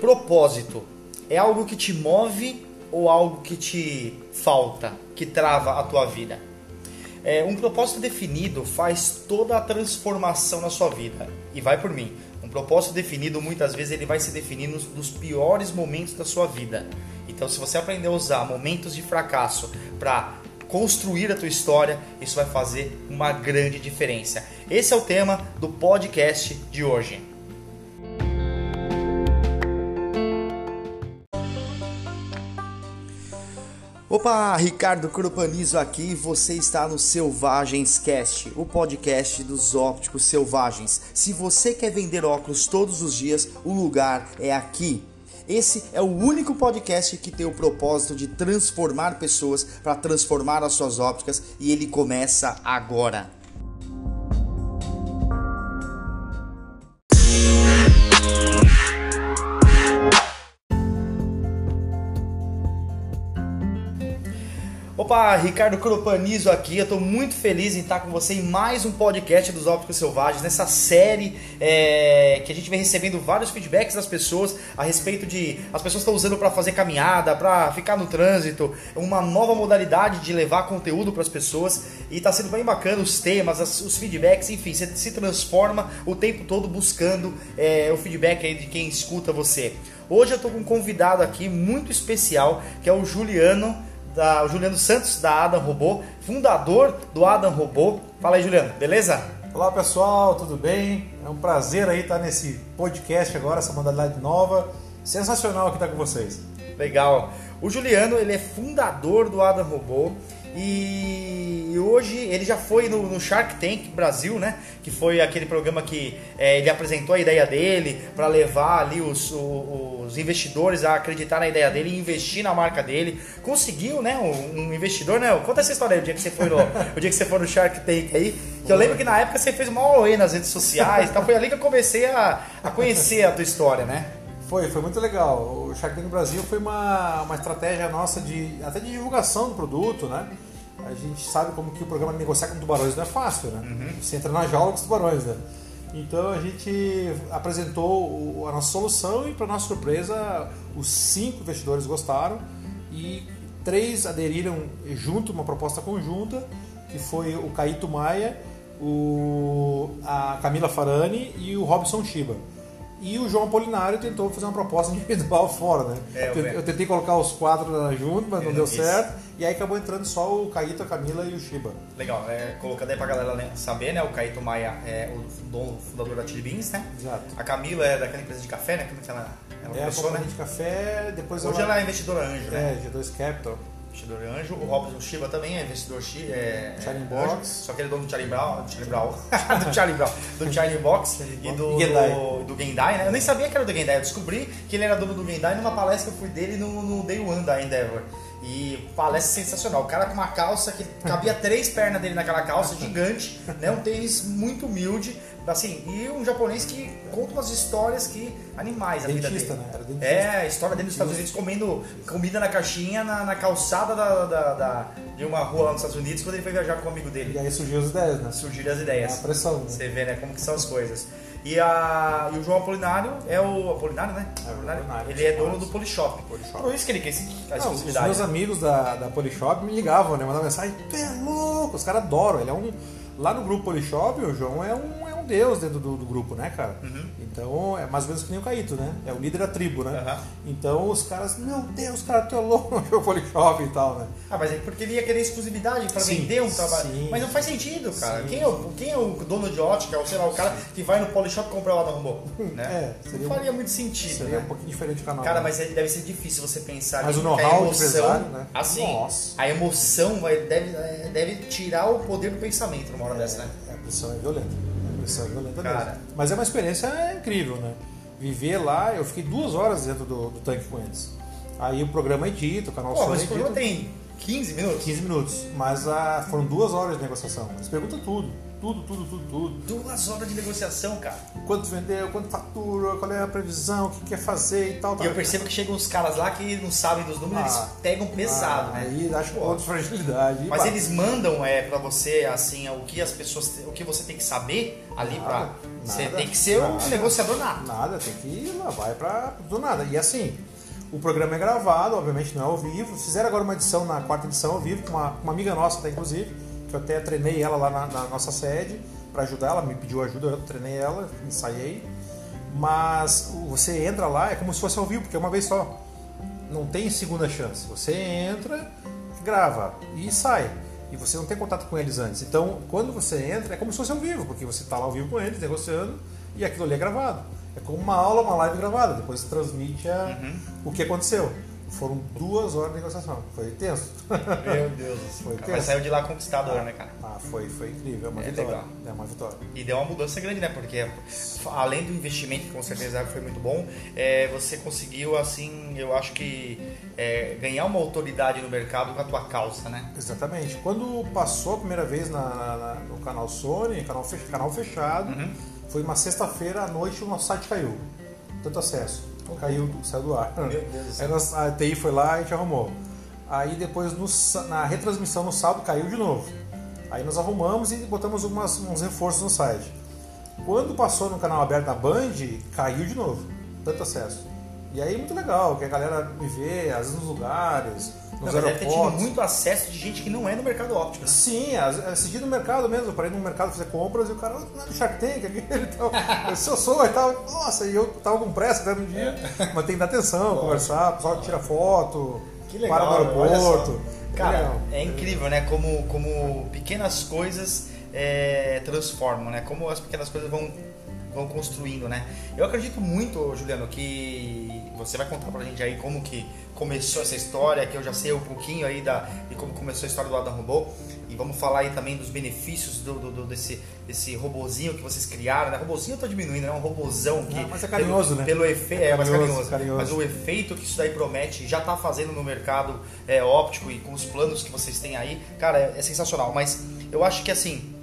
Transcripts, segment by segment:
Propósito é algo que te move ou algo que te falta, que trava a tua vida? É, um propósito definido faz toda a transformação na sua vida. E vai por mim. Um propósito definido, muitas vezes, ele vai se definir nos, nos piores momentos da sua vida. Então, se você aprender a usar momentos de fracasso para construir a tua história, isso vai fazer uma grande diferença. Esse é o tema do podcast de hoje. Opa, Ricardo Cropanizo aqui, você está no Selvagens Cast, o podcast dos ópticos selvagens. Se você quer vender óculos todos os dias, o lugar é aqui. Esse é o único podcast que tem o propósito de transformar pessoas para transformar as suas ópticas e ele começa agora. Opa, Ricardo Cropanizo aqui. Eu estou muito feliz em estar com você em mais um podcast dos Ópticos Selvagens, nessa série é, que a gente vem recebendo vários feedbacks das pessoas a respeito de as pessoas estão usando para fazer caminhada, para ficar no trânsito, uma nova modalidade de levar conteúdo para as pessoas e está sendo bem bacana os temas, os feedbacks, enfim, você se transforma o tempo todo buscando é, o feedback aí de quem escuta você. Hoje eu estou com um convidado aqui muito especial que é o Juliano da, Juliano Santos, da Adam Robô, fundador do Adam Robô. Fala aí, Juliano, beleza? Olá pessoal, tudo bem? É um prazer aí estar nesse podcast agora, essa modalidade nova. Sensacional aqui estar com vocês. Legal. O Juliano, ele é fundador do Adam Robô e hoje ele já foi no, no, Shark Tank Brasil, né? Que foi aquele programa que é, ele apresentou a ideia dele para levar ali os, os, investidores a acreditar na ideia dele e investir na marca dele. Conseguiu, né? Um, um investidor, né? Conta essa história aí, o dia que você foi no, o dia que você foi no Shark Tank aí. Que eu lembro que na época você fez uma OE nas redes sociais, então foi ali que eu comecei a, a conhecer a tua história, né? Foi, foi muito legal. O Shark Tank Brasil foi uma, uma estratégia nossa de até de divulgação do produto, né? A gente sabe como que o programa de negociar com tubarões não é fácil, né? Uhum. Você entra na jaula com os tubarões, né? Então a gente apresentou a nossa solução e, para nossa surpresa, os cinco investidores gostaram e três aderiram junto, uma proposta conjunta, que foi o Caíto Maia, o, a Camila Farani e o Robson Shiba. E o João Apolinário tentou fazer uma proposta individual fora, né? É, eu, eu, tentei colocar os quatro juntos, mas não deu isso. certo. E aí acabou entrando só o Caíto, a Camila e o Shiba. Legal, é, colocando aí pra galera saber, né? O Caíto Maia é o dono, fundador da Chili Beans, né? Exato. A Camila é daquela empresa de café, né? Como que ela, ela é, começou, né? de café, depois Hoje ela, ela é investidora anjo, né? É, G2 Capital investidor anjo. O Robson Shiba também é investidor é, Charlie Box. Só que ele é dono do Charlie Brown, do Charlie Brown, do Charlie Brown, do Charlie Box e do, Gendai. do, do Gendai, né? Eu nem sabia que era do Gendai. Eu descobri que ele era dono do Gendai numa palestra que eu fui dele no, no Day One da Endeavor. E palestra sensacional. O cara com uma calça que cabia três pernas dele naquela calça, gigante, né? Um tênis muito humilde, assim, e um japonês que conta umas histórias que animais dentista, a vida dele. Né? Era dentista. É, a história dele nos Estados Unidos comendo comida na caixinha na, na calçada da, da, da, de uma rua lá nos Estados Unidos quando ele foi viajar com um amigo dele. E aí surgiu as ideias, né? Surgiram as ideias. É a pressão. Né? Você vê, né, como que são as coisas. E, a, e o João Apolinário é o Apolinário, né? É, Apolinário. Apolinário. Ele é dono do Polishop. Polishop. Por isso que ele quer a exclusividade. Os meus amigos da, da Polishop me ligavam, né? Mandavam mensagem, tu é louco, os caras adoram. Ele é um. Lá no grupo Polishop, o João é um deus dentro do, do grupo, né, cara? Uhum. Então é mais ou menos que nem o Caíto, né? É o líder da tribo, né? Uhum. Então os caras, meu Deus, cara, tu é louco no Polishop e tal, né? Ah, mas é porque ele ia querer exclusividade para vender um trabalho. Sim. Mas não faz sentido, cara. Sim, quem, é o, quem é o dono de ótica, ou sei lá, o cara que vai no Polishop comprar o robô? Né? É, não faria muito sentido. Seria né? um pouquinho diferente do canal. Cara, né? mas deve ser difícil você pensar Mas o know-how do empresário, né? Assim, Nossa. a emoção vai, deve, é, deve tirar o poder do pensamento numa hora é, dessa, né? A pressão é violenta violenta Cara. Mas é uma experiência incrível, né? Viver lá, eu fiquei duas horas dentro do, do tanque com eles. Aí o programa é dito, o canal Pô, mas o programa tem 15 minutos? 15 minutos, mas ah, foram duas horas de negociação. Eles perguntam tudo. Tudo, tudo, tudo, tudo. Duas horas de negociação, cara. Quanto vendeu, quanto fatura, qual é a previsão, o que quer fazer e tal. E tal. eu percebo que chegam uns caras lá que não sabem dos números, Ah. eles pegam pesado, Ah, né? Aí acho Pô. de fragilidade. E Mas pá, eles mandam é, para você assim o que as pessoas, o que você tem que saber ali Nada, pra. Você nada, tem que ser um nada. negociador nato. Nada, tem que ir lá, vai pra do nada. E assim, o programa é gravado, obviamente não é ao vivo. Fizeram agora uma edição na quarta edição ao vivo, com uma, uma amiga nossa até inclusive, que eu até treinei ela lá na, na nossa sede para ajudar, ela me pediu ajuda, eu treinei ela, ensaiei. Mas você entra lá, é como se fosse ao vivo, porque é uma vez só. Não tem segunda chance. Você entra, grava e sai. E você não tem contato com eles antes. Então, quando você entra, é como se fosse ao vivo, porque você está lá ao vivo com eles, negociando, e aquilo ali é gravado. É como uma aula, uma live gravada. Depois você transmite a- o que aconteceu. Foram duas horas de negociação. Foi tenso. Meu Deus do céu. Foi tenso. Mas saiu de lá conquistador, né, cara? Ah, foi, foi incrível. É uma É vitória. legal. É uma vitória. E deu uma mudança grande, né? Porque além do investimento, que com certeza foi muito bom, é, você conseguiu, assim, eu acho que é, ganhar uma autoridade no mercado com a tua causa, né? Exatamente. Quando passou a primeira vez na, na- na- no canal Sony, canal, fech- canal fechado, Uhum. foi uma sexta-feira à noite o nosso site caiu. Tanto acesso. Caiu, saiu do ar. Meu Deus do céu. Aí nós- a TI foi lá e a gente arrumou. Aí depois no na retransmissão no sábado caiu de novo. Aí nós arrumamos e botamos uns reforços no site. Quando passou no canal aberto da Band, caiu de novo. Tanto acesso. E aí muito legal, que a galera me vê, às vezes nos lugares, nos Não, mas deve ter tido aeroportos. muito acesso de gente que não é no mercado óptico. né? Sim, assisti no mercado mesmo. Eu parei no mercado fazer compras e o cara, não é do Shark Tank, aquele e tal. Eu sou, sou e tal. Nossa, e eu tava com pressa até no dia. Mas tem que dar atenção, conversar, o pessoal tira foto, Que legal, para no aeroporto. Cara, é incrível, né? Como, como pequenas coisas é, transformam, né? Como as pequenas coisas vão, vão construindo, né? Eu acredito muito, Juliano, que você vai contar pra gente aí como que começou essa história, que eu já sei um pouquinho aí da, de como começou a história do Adam Robô. E vamos falar aí também dos benefícios do, do- do- desse, desse robozinho que vocês criaram, né? Robozinho eu tô diminuindo, é um robozão que... Não, mas é carinhoso, pelo, né? Pelo efeito, É é, mais carinhoso, carinhoso. carinhoso. Mas o efeito que isso daí promete já está fazendo no mercado é, óptico e com os planos que vocês têm aí, cara, é, é sensacional. Mas eu acho que assim,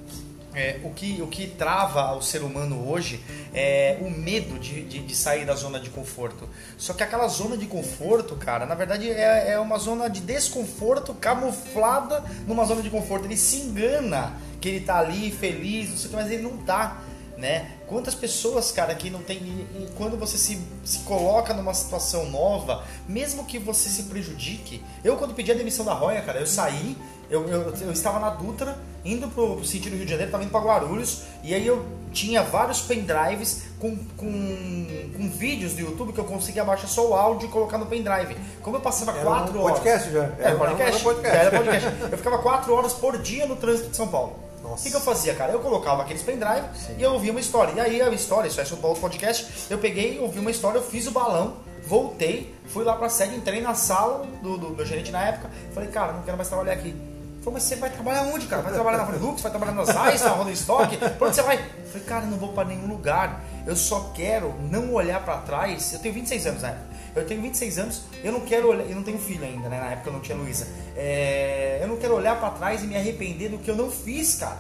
é, o, que, o que trava o ser humano hoje é o medo de, de, de sair da zona de conforto. Só que aquela zona de conforto, cara, na verdade é, é uma zona de desconforto camuflada numa zona de conforto. Ele se engana que ele tá ali feliz, não sei o que, mas ele não tá né? Quantas pessoas, cara, que não tem. E, quando você se, se coloca numa situação nova, mesmo que você se prejudique. Eu, quando pedi a demissão da Roya, cara, eu saí, eu, eu, eu estava na Dutra, indo pro, pro sítio do Rio de Janeiro, estava indo pra Guarulhos, e aí eu tinha vários pendrives com, com, com vídeos do YouTube que eu conseguia baixar só o áudio e colocar no pendrive. Como eu passava Era quatro um horas. podcast já. Era, podcast. Era podcast. Já era podcast. Eu ficava quatro horas por dia no trânsito de São Paulo. O que, que eu fazia, cara? Eu colocava aqueles pendrive e eu ouvia uma história. E aí a história, isso é sobre outro podcast, eu peguei, ouvi uma história, eu fiz o balão, voltei, fui lá pra sede, entrei na sala do, do meu gerente na época, falei, cara, não quero mais trabalhar aqui. Falou, mas você vai trabalhar onde, cara? Vai trabalhar na Velux, vai trabalhar na Zeiss, na Roda Stock? Pra onde você vai? Eu falei, cara, não vou pra nenhum lugar. Eu só quero não olhar pra trás. Eu tenho 26 anos na época. Eu tenho 26 anos, eu não quero olhar, eu não tenho filho ainda, né? Na época eu não tinha Luísa. É, eu não quero olhar pra trás e me arrepender do que eu não fiz, cara.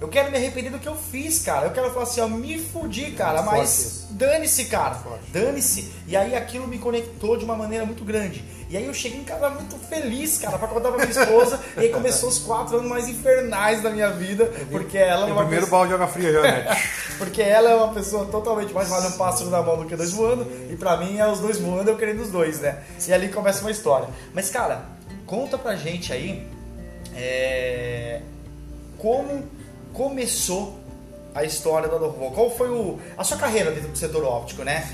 Eu quero me arrepender do que eu fiz, cara. Eu quero falar assim, ó, me fudi, cara, mas dane-se, cara. Dane-se. E aí aquilo me conectou de uma maneira muito grande. E aí eu cheguei em casa muito feliz, cara, pra contar pra minha esposa. e aí começou os quatro anos mais infernais da minha vida, porque ela é o uma primeiro pessoa- balde de água fria já, né? porque ela é uma pessoa totalmente mais vale um pássaro na mão do que dois voando, e pra mim é os dois voando, eu querendo os dois, né? E ali começa uma história. Mas, cara, conta pra gente aí é, como começou a história da Dorval. Qual foi o, a sua carreira dentro do setor óptico, né?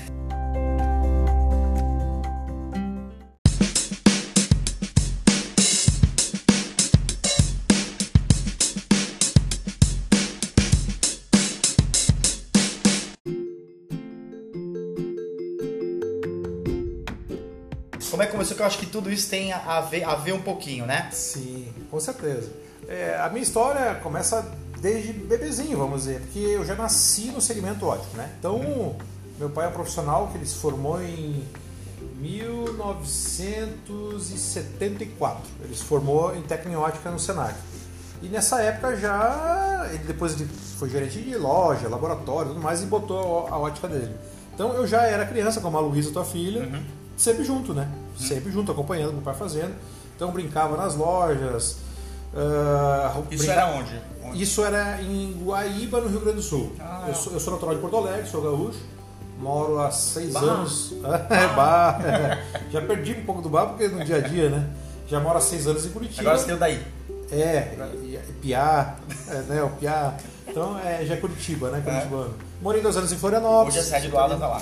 Como é que começou? Que eu acho que tudo isso tem a ver, a ver um pouquinho, né? Sim, com certeza. É, a minha história começa desde bebezinho, vamos dizer, porque eu já nasci no segmento ótico, né? Então, meu pai é um profissional que ele se formou em 1974. Ele se formou em técnica em ótica no Senac. E nessa época já, ele depois ele foi gerente de loja, laboratório, tudo mais, e botou a ótica dele. Então eu já era criança, como a Luísa, tua filha, Uhum. sempre junto, né? Sempre junto, acompanhando meu pai fazendo. Então brincava nas lojas. Ah, Isso era onde? Onde? Isso era em Guaíba, no Rio Grande do Sul. Ah. eu, sou, eu sou natural de Porto Alegre, sou gaúcho. Moro há seis anos. É, bah. Já perdi um pouco do bar porque no dia a dia, né? Já moro há seis anos em Curitiba. Agora você tem o daí. É, e, e Piá, é, né? O Piá. Então é, já é Curitiba, né? Curitibano. Morei dois anos em Florianópolis. Hoje a sede do Adam tá lá.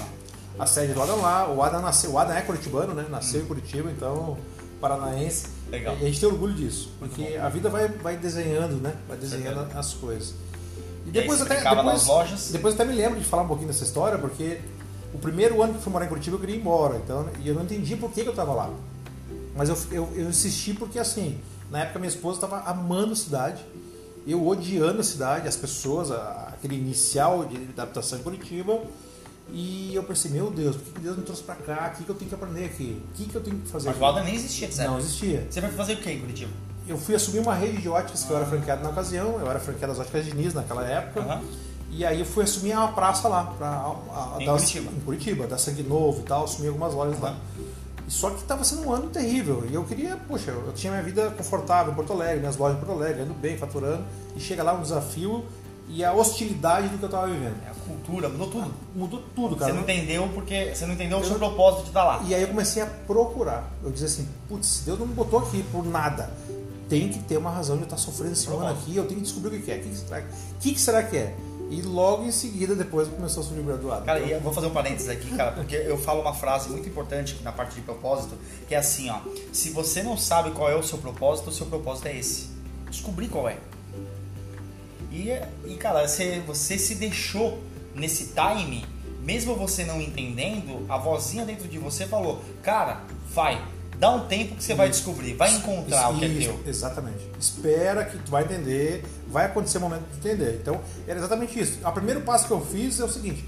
A sede do Adam lá. O Adam nasceu. O Adam é curitibano, né? Nasceu em Curitiba, então paranaense. Legal. E a gente tem orgulho disso, porque a vida vai, vai desenhando, né? Vai desenhando as coisas. E E depois você até depois, depois eu até me lembro de falar um pouquinho dessa história, porque o primeiro ano que eu fui morar em Curitiba eu queria ir embora, então e eu não entendi por que, que eu estava lá. Mas eu, eu, eu insisti porque assim, na época minha esposa estava amando a cidade, eu odiando a cidade, as pessoas, a- aquele inicial de adaptação em Curitiba. E eu pensei, meu Deus, por que Deus me trouxe pra cá? O que, que eu tenho que aprender aqui? O que, que eu tenho que fazer Mas Adam nem existia, certo? Não existia. Você vai fazer o que em Curitiba? Eu fui assumir uma rede de óticas que eu era franqueado na ocasião, eu era franqueado das óticas Diniz naquela época. Aham. E aí eu fui assumir uma praça lá, pra, a, a, Em Curitiba. em Curitiba, da Sangue Novo e tal, assumi algumas lojas lá. E Só que estava sendo um ano terrível. E eu queria, poxa, eu tinha minha vida confortável em Porto Alegre, minhas lojas em Porto Alegre, indo bem, faturando. E chega lá um desafio e a hostilidade do que eu estava vivendo. É a cultura, mudou tudo. Mudou tudo, Você cara. não entendeu porque você não entendeu o Eu seu não- propósito de estar lá. E aí eu comecei a procurar. Eu dizia assim, putz, Deus não me botou aqui por nada. Tem que ter uma razão de eu estar sofrendo esse ano aqui, eu tenho que descobrir o que é. O que, será, o que, que será que é? E logo em seguida, depois começou a surgir o graduado. Cara, Então, e eu vou fazer um parênteses aqui, cara, porque eu falo uma frase muito importante na parte de propósito, que é assim, ó. Se você não sabe qual é o seu propósito, o seu propósito é esse. Descobrir qual é. E, e cara, você, você se deixou nesse time, mesmo você não entendendo, a vozinha dentro de você falou, cara, vai, dá um tempo que você vai descobrir, vai encontrar o que é Isso, teu. Exatamente. Espera que tu vai entender, vai acontecer o momento de entender. Então, era exatamente isso. O primeiro passo que eu fiz é o seguinte: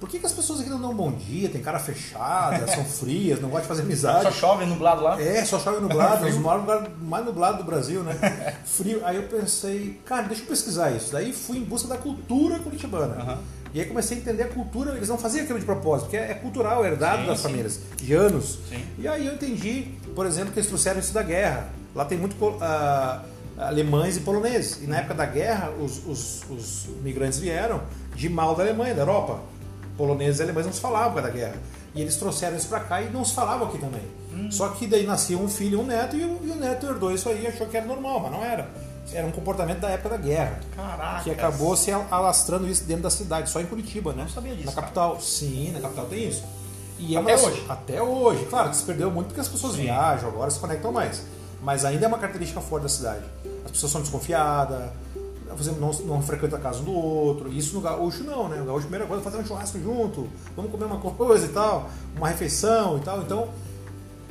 por que, que as pessoas aqui não dão bom dia, tem cara fechada, são frias, não gostam de fazer amizade? Só chove nublado lá? É, só chove nublado, o maior lugar mais nublado do Brasil, né? Frio. Aí eu pensei, cara, deixa eu pesquisar isso. Daí fui em busca da cultura curitibana. Aham. E aí comecei a entender a cultura, eles não faziam aquilo de propósito, porque é cultural, é herdado Sim, das sim. famílias, de anos. Sim. E aí eu entendi, por exemplo, que eles trouxeram isso da guerra. Lá tem muito ah, alemães e poloneses. E na época da guerra, os, os, os migrantes vieram de mal da Alemanha, da Europa. Poloneses e alemães não se falavam por causa da guerra. E eles trouxeram isso pra cá e não se falavam aqui também. Hum. Só que daí nascia um filho e um neto, e o, e o neto herdou isso aí e achou que era normal, mas não era. Era um comportamento da época da guerra. Caraca. Que acabou se alastrando isso dentro da cidade, só em Curitiba, né? Não sabia disso, Na cara. capital, sim, na capital tem isso. E é Até das- hoje? Até hoje. Claro que se perdeu muito porque as pessoas Sim. viajam, agora se conectam mais. Mas ainda é uma característica forte da cidade. As pessoas são desconfiadas, exemplo, não, não frequentam a casa um do outro. Isso no gaúcho não, né? O gaúcho, primeira coisa, fazer um churrasco junto, vamos comer uma coisa e tal, uma refeição e tal. Então,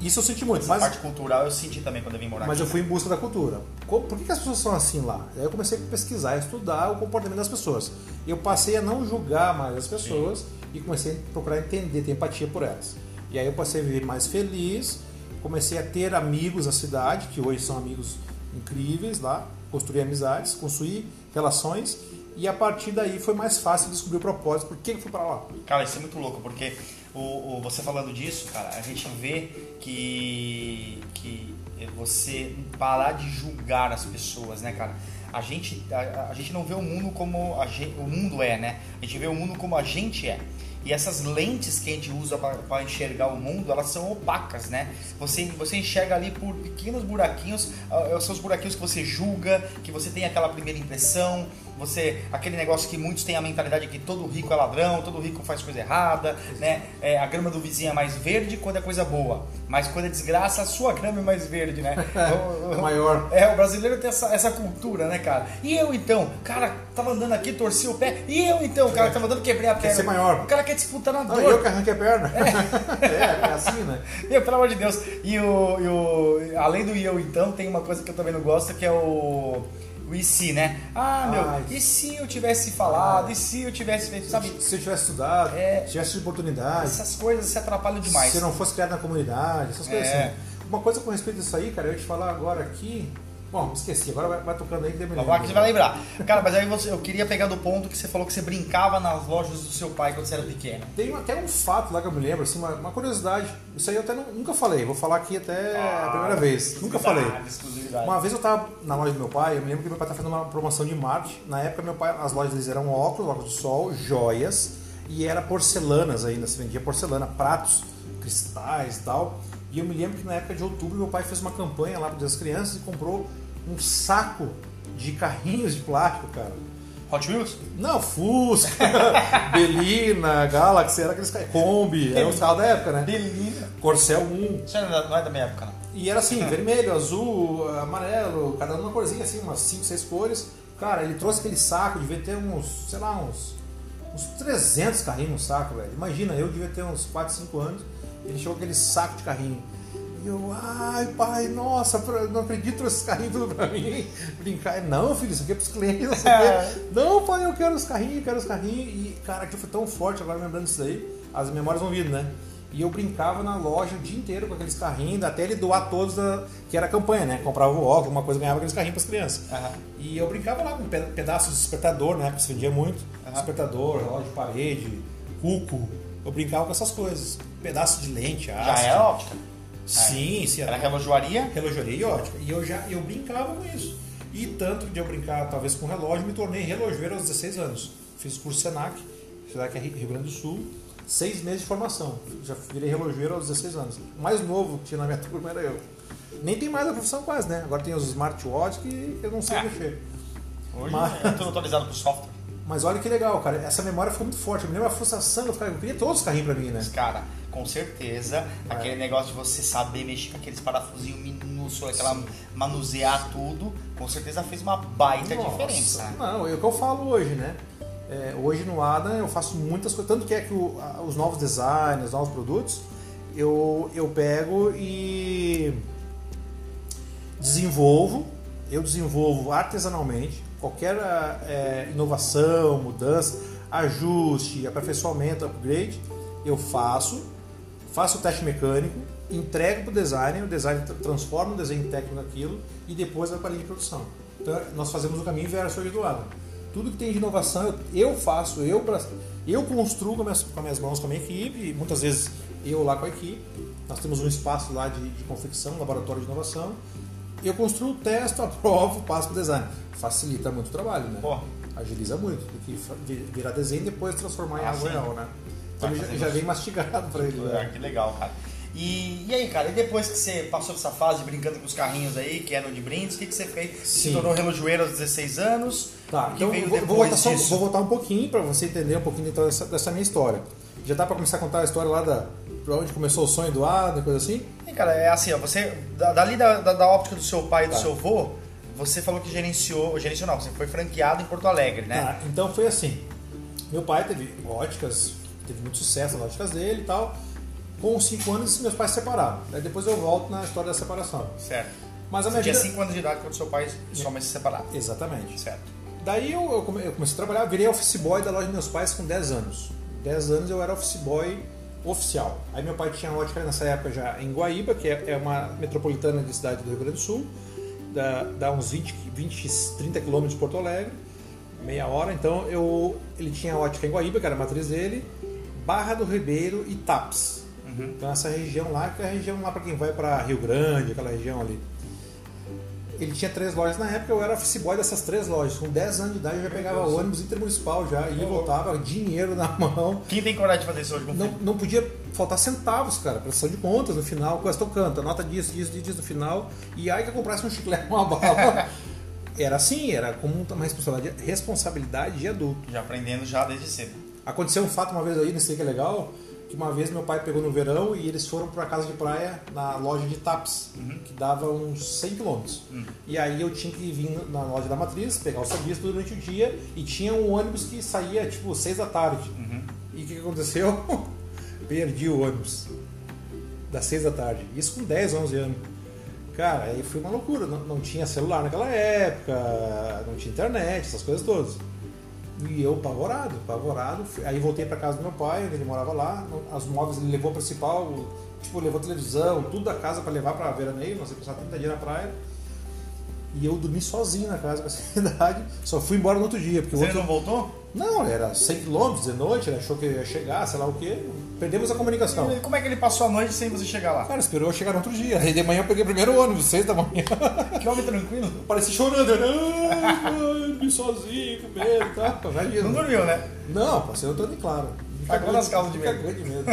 isso eu senti muito. Essa Mas parte cultural eu senti também quando eu vim morar mas aqui. eu fui em busca da cultura. Por que, que as pessoas são assim lá? Aí eu comecei a pesquisar, a estudar o comportamento das pessoas. Eu passei a não julgar mais as pessoas e comecei a procurar entender, ter empatia por elas. E aí eu passei a viver mais feliz, comecei a ter amigos na cidade, que hoje são amigos incríveis lá, construir amizades, construir relações. E a partir daí foi mais fácil descobrir o propósito, por que fui para lá. Cara, isso é muito louco, porque o, o- você falando disso, cara, a gente vê que, que você parar de julgar as pessoas, né, cara? A gente, a, a gente não vê o mundo como a gente, o mundo é, né? A gente vê o mundo como a gente é. E essas lentes que a gente usa para enxergar o mundo, elas são opacas, né? Você, você enxerga ali por pequenos buraquinhos, ah, são os buraquinhos que você julga, que você tem aquela primeira impressão, você aquele negócio que muitos têm a mentalidade que todo rico é ladrão, todo rico faz coisa errada, né? É, a grama do vizinho é mais verde quando é coisa boa, mas quando é desgraça, a sua grama é mais verde, né? O- É maior. É, o brasileiro tem essa, essa cultura, né, cara? E eu então, cara, tava andando aqui, torci o pé, e eu então, cara, tava andando, quebrei a perna. ser maior. O cara quer disputar na Não, dor. eu que arranquei a perna. É, é, assim, né? Meu, pelo amor de Deus. E o, e o- além do e eu então, tem uma coisa que eu também não gosto, que é o, o e se, né? Ah, meu, Ai. e se eu tivesse falado? E se eu tivesse feito, sabe? Se eu tivesse estudado, É. se tivesse oportunidade, Essas coisas se atrapalham demais. se eu não fosse criado na comunidade, essas coisas É. assim. Uma coisa com respeito a isso aí, cara, eu ia te falar agora aqui, Bom, esqueci, agora vai, vai tocando aí que. Agora que você vai lembrar. Cara, mas aí você, eu queria pegar do ponto que você falou que você brincava nas lojas do seu pai quando você era pequeno. Tem até um fato lá que eu me lembro, assim, uma, uma curiosidade. Isso aí eu até nunca falei, vou falar aqui até ah, a primeira vez. Nunca falei. Uma vez eu tava na loja do meu pai, eu me lembro que meu pai estava fazendo uma promoção de marketing. Na época, meu pai, as lojas deles eram óculos, óculos de sol, joias e era porcelanas ainda, se vendia porcelana, pratos, cristais e tal. E eu me lembro que na época de outubro meu pai fez uma campanha lá para as crianças e comprou um saco de carrinhos de plástico, cara. Hot Wheels? Não, Fusca, Belina, Galaxy, era aqueles Kombi, era o carro da época, né? Belina. Corcel 1. Isso não é da minha época, não. E era assim, vermelho, azul, amarelo, cada uma corzinha assim, umas 5, 6 cores. Cara, ele trouxe aquele saco, devia ter uns, sei lá, uns, uns 300 carrinhos no saco, velho. Imagina, eu devia ter uns 4, 5 anos. Ele chegou aquele saco de carrinho. E eu, ai pai, nossa, não acredito esses carrinhos tudo pra mim. Brincar. Não, filho, isso aqui é pros clientes. Não, é. não pai, eu quero os carrinhos, eu quero os carrinhos. E, cara, aquilo foi tão forte agora lembrando disso aí. As memórias vão vindo, né? E eu brincava na loja o dia inteiro com aqueles carrinhos, até ele doar todos, da, que era a campanha, né? Comprava o óculos, uma coisa, ganhava aqueles carrinhos para as crianças. Uhum. E eu brincava lá com pedaços de despertador, né? Que se vendia muito. Uhum. Despertador, relógio de parede, cuco. Eu brincava com essas coisas. Pedaço de lente, aço. Já era óptica? Sim, sim. Era relojoaria? Relojoaria e ótica. E eu já eu brincava com isso. E tanto de eu brincar, talvez, com relógio, me tornei relojoeiro aos 16 anos. Fiz o curso Senac, Senac é Rio Grande do Sul seis meses de formação. Já virei relojoeiro aos 16 anos. O mais novo que tinha na minha turma era eu. Nem tem mais a profissão quase, né? Agora tem os smartwatches que eu não sei é. mexer. Hoje Mas... eu estou atualizado pro software. Mas olha que legal, cara. Essa memória ficou muito forte. Eu me lembro a frustração, eu, ficava, eu queria todos os carrinhos pra mim, né? Cara, com certeza. É. Aquele negócio de você saber mexer com aqueles parafusinhos minúsculos, aquela Sim. manusear tudo, com certeza fez uma baita Nossa. diferença. Não, é o que eu falo hoje, né? É, hoje no Adam eu faço muitas coisas, tanto que é que o, os novos designs, os novos produtos, eu, eu pego e desenvolvo, eu desenvolvo artesanalmente qualquer é, inovação, mudança, ajuste, aperfeiçoamento, upgrade, eu faço, faço o teste mecânico, entrego para o designer, o designer transforma o desenho técnico naquilo e depois vai para a linha de produção. Então nós fazemos o caminho inverso hoje do lado. Tudo que tem de inovação eu, faço, eu, eu construo com, minhas, com minhas mãos, com a minha equipe, muitas vezes eu lá com a equipe. Nós temos um espaço lá de, de confecção, um laboratório de inovação. Eu construo, testo, aprovo, passo para o design. Facilita muito o trabalho, né? Agiliza muito, do que virar desenho e depois transformar em ah, algo real, né? Ele já, já, vem mastigado para ele. Né? É, que legal, cara. E, e, aí, cara, e depois que você passou essa fase brincando com os carrinhos aí, que eram de brindes, o que, que você fez? Sim. Se tornou relojoeiro aos 16 anos. Tá, então vou, vou, voltar só, vou voltar um pouquinho para você entender um pouquinho então dessa, dessa, minha história. Já dá para começar a contar a história lá da pra onde começou o sonho do Adam coisa assim? E, cara, é assim, ó, você, dali da, da, da óptica do seu pai e do tá. seu avô, você falou que gerenciou, gerenciou não, você foi franqueado em Porto Alegre, né? Tá, então foi assim. Meu pai teve óticas, teve muito sucesso nas óticas dele e tal com 5 anos, meus pais se separaram. Aí depois eu volto na história da separação. Certo. Mas a minha Você vida... tinha 5 anos de idade quando seu pai e sua mãe se separaram. Exatamente. Certo. Daí eu, eu comecei a trabalhar, virei office boy da loja dos meus pais com 10 anos. 10 anos eu era office boy oficial. Aí meu pai tinha ótica nessa época já em Guaíba, que é, é uma metropolitana de cidade do Rio Grande do Sul, dá, dá uns 20, 20, 30 quilômetros de Porto Alegre, meia hora. Então eu, ele tinha ótica em Guaíba, que era a matriz dele, Barra do Ribeiro e Taps. Uhum. Então essa região lá, que é a região lá para quem vai para Rio Grande, aquela região ali. Ele tinha três lojas na época, eu era office boy dessas três lojas. Com 10 anos de idade eu já pegava Deus ônibus intermunicipal já, ia e voltava, dinheiro na mão. Quem tem coragem de fazer isso hoje com não, não podia faltar centavos, cara, prestação de contas no final, quase tocando, nota disso, disso, disso no final, e aí que eu comprasse um chiclete, uma bala. era assim, era como uma responsabilidade, responsabilidade de adulto. Já aprendendo já desde cedo. Aconteceu um fato uma vez aí, não sei que é legal, que uma vez meu pai pegou no verão e eles foram para casa de praia na loja de TAPS, uhum. que dava uns 100 quilômetros. Uhum. E aí eu tinha que vir na loja da matriz, pegar o serviço durante o dia e tinha um ônibus que saía tipo 6 da tarde. Uhum. E o que, que aconteceu? Perdi o ônibus das 6 da tarde. Isso com 10, 11 anos. Cara, aí foi uma loucura. Não, não tinha celular naquela época, não tinha internet, essas coisas todas. E eu apavorado, apavorado. Aí voltei para casa do meu pai, ele morava lá. As móveis ele levou o principal, tipo, levou televisão, tudo da casa para levar para veraneio. Nós ia passar 30 dias na praia. E eu dormi sozinho na casa com essa idade. Só fui embora no outro dia. Porque o Você outro... não voltou? Não, era 100 km de noite, ele achou que ia chegar, sei lá o quê. Perdemos a comunicação. Como é que ele passou a noite sem você chegar lá? Cara, esperou eu chegar no outro dia. Aí de manhã eu peguei o primeiro ônibus, 6 da manhã. Que homem tranquilo. Pareci chorando, não, dormi sozinho, com medo e tal. Imagina. Não dormiu, né? Não, passei o Tony claro. Cagou nas calças de medo. Cagou de medo.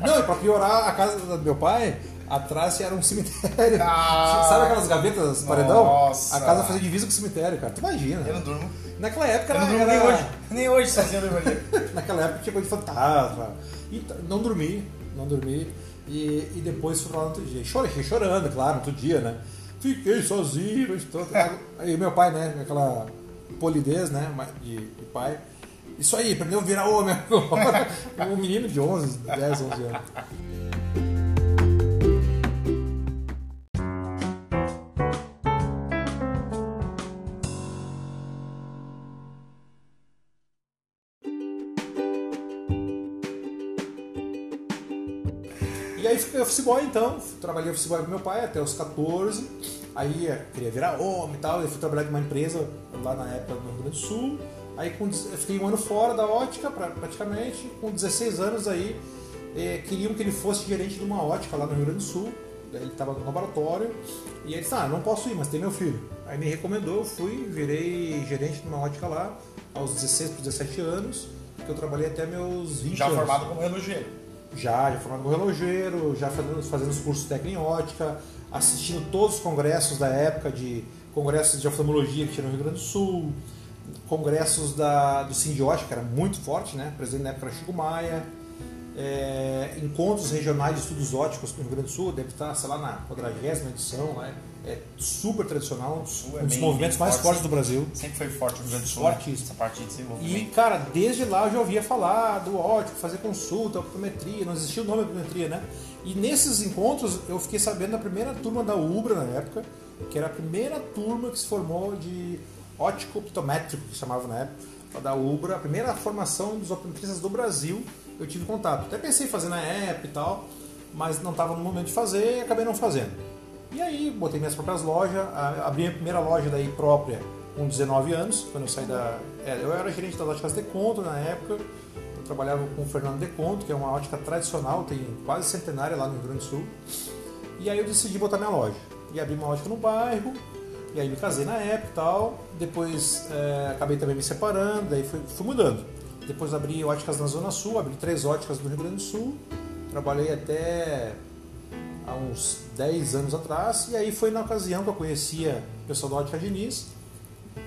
Não, e pra piorar, a casa do meu pai, atrás era um cemitério. Ah. Sabe aquelas gavetas, paredão? Nossa. A casa fazia divisa com o cemitério, cara. Tu imagina. Eu não durmo. Naquela época Eu era... não durmo nem era- hoje. Nem hoje sozinho eu dormiria. Naquela época tinha coisa de fantasma. E não dormi, não dormi. E, e depois fui pra lá no outro dia. Chorei, chorando, claro, no outro dia, né? Fiquei sozinho, Aí meu pai, né? Aquela polidez, né? De, de pai. Isso aí, aprendeu a virar homem agora. Um menino de 11, 10, 11 anos. Então, trabalhei office boy com meu pai até os 14. Aí eh, queria virar homem e tal, eu fui trabalhar em uma empresa lá na época no Rio Grande do Sul. Aí com, fiquei um ano fora da ótica pra- praticamente, com 16 anos aí eh, queriam que ele fosse gerente de uma ótica lá no Rio Grande do Sul. Ele estava no laboratório e ele disse, ah, não posso ir, mas tem meu filho. Aí me recomendou, eu fui, virei gerente de uma ótica lá aos 16 para 17 anos, que eu trabalhei até meus 20 Já anos. formado como relojeiro. Já, já formado como relojeiro, já fazendo, fazendo os cursos técnicos em ótica, assistindo todos os congressos da época de congressos de oftalmologia que tinha no Rio Grande do Sul, congressos da, do Sindiótica, que era muito forte, né? O presidente na época era Chico Maia, é, encontros regionais de estudos óticos no Rio Grande do Sul, deve estar, sei lá, na 40 edição, né? É super tradicional, Sul é um dos movimentos mais forte. fortes do Brasil. Sempre foi forte no Rio Grande do Sul. Fortíssimo. né? Essa parte de E, desenvolvimento. cara, desde lá eu já ouvia falar do ótico, fazer consulta, optometria, não existia o nome optometria, né? E nesses encontros eu fiquei sabendo da primeira turma da UBRA na época, que era a primeira turma que se formou de ótico optométrico, que chamava na época, da UBRA, a primeira formação dos optometristas do Brasil, eu tive contato. Até pensei em fazer na época e tal, mas não estava no momento de fazer e acabei não fazendo. E aí, botei minhas próprias lojas, a- abri minha primeira loja daí própria com 19 anos, quando eu saí da... é, eu era gerente das óticas Deconto na época, eu trabalhava com o Fernando Deconto, que é uma ótica tradicional, tem quase centenária lá no Rio Grande do Sul. E aí eu decidi botar minha loja. E abri uma ótica no bairro, e aí me casei na época e tal. Depois é, acabei também me separando, daí fui, fui mudando. Depois abri óticas na Zona Sul, abri três óticas no Rio Grande do Sul. Trabalhei até há uns 10 anos atrás, e aí foi na ocasião que eu conhecia o pessoal da Ótica Diniz,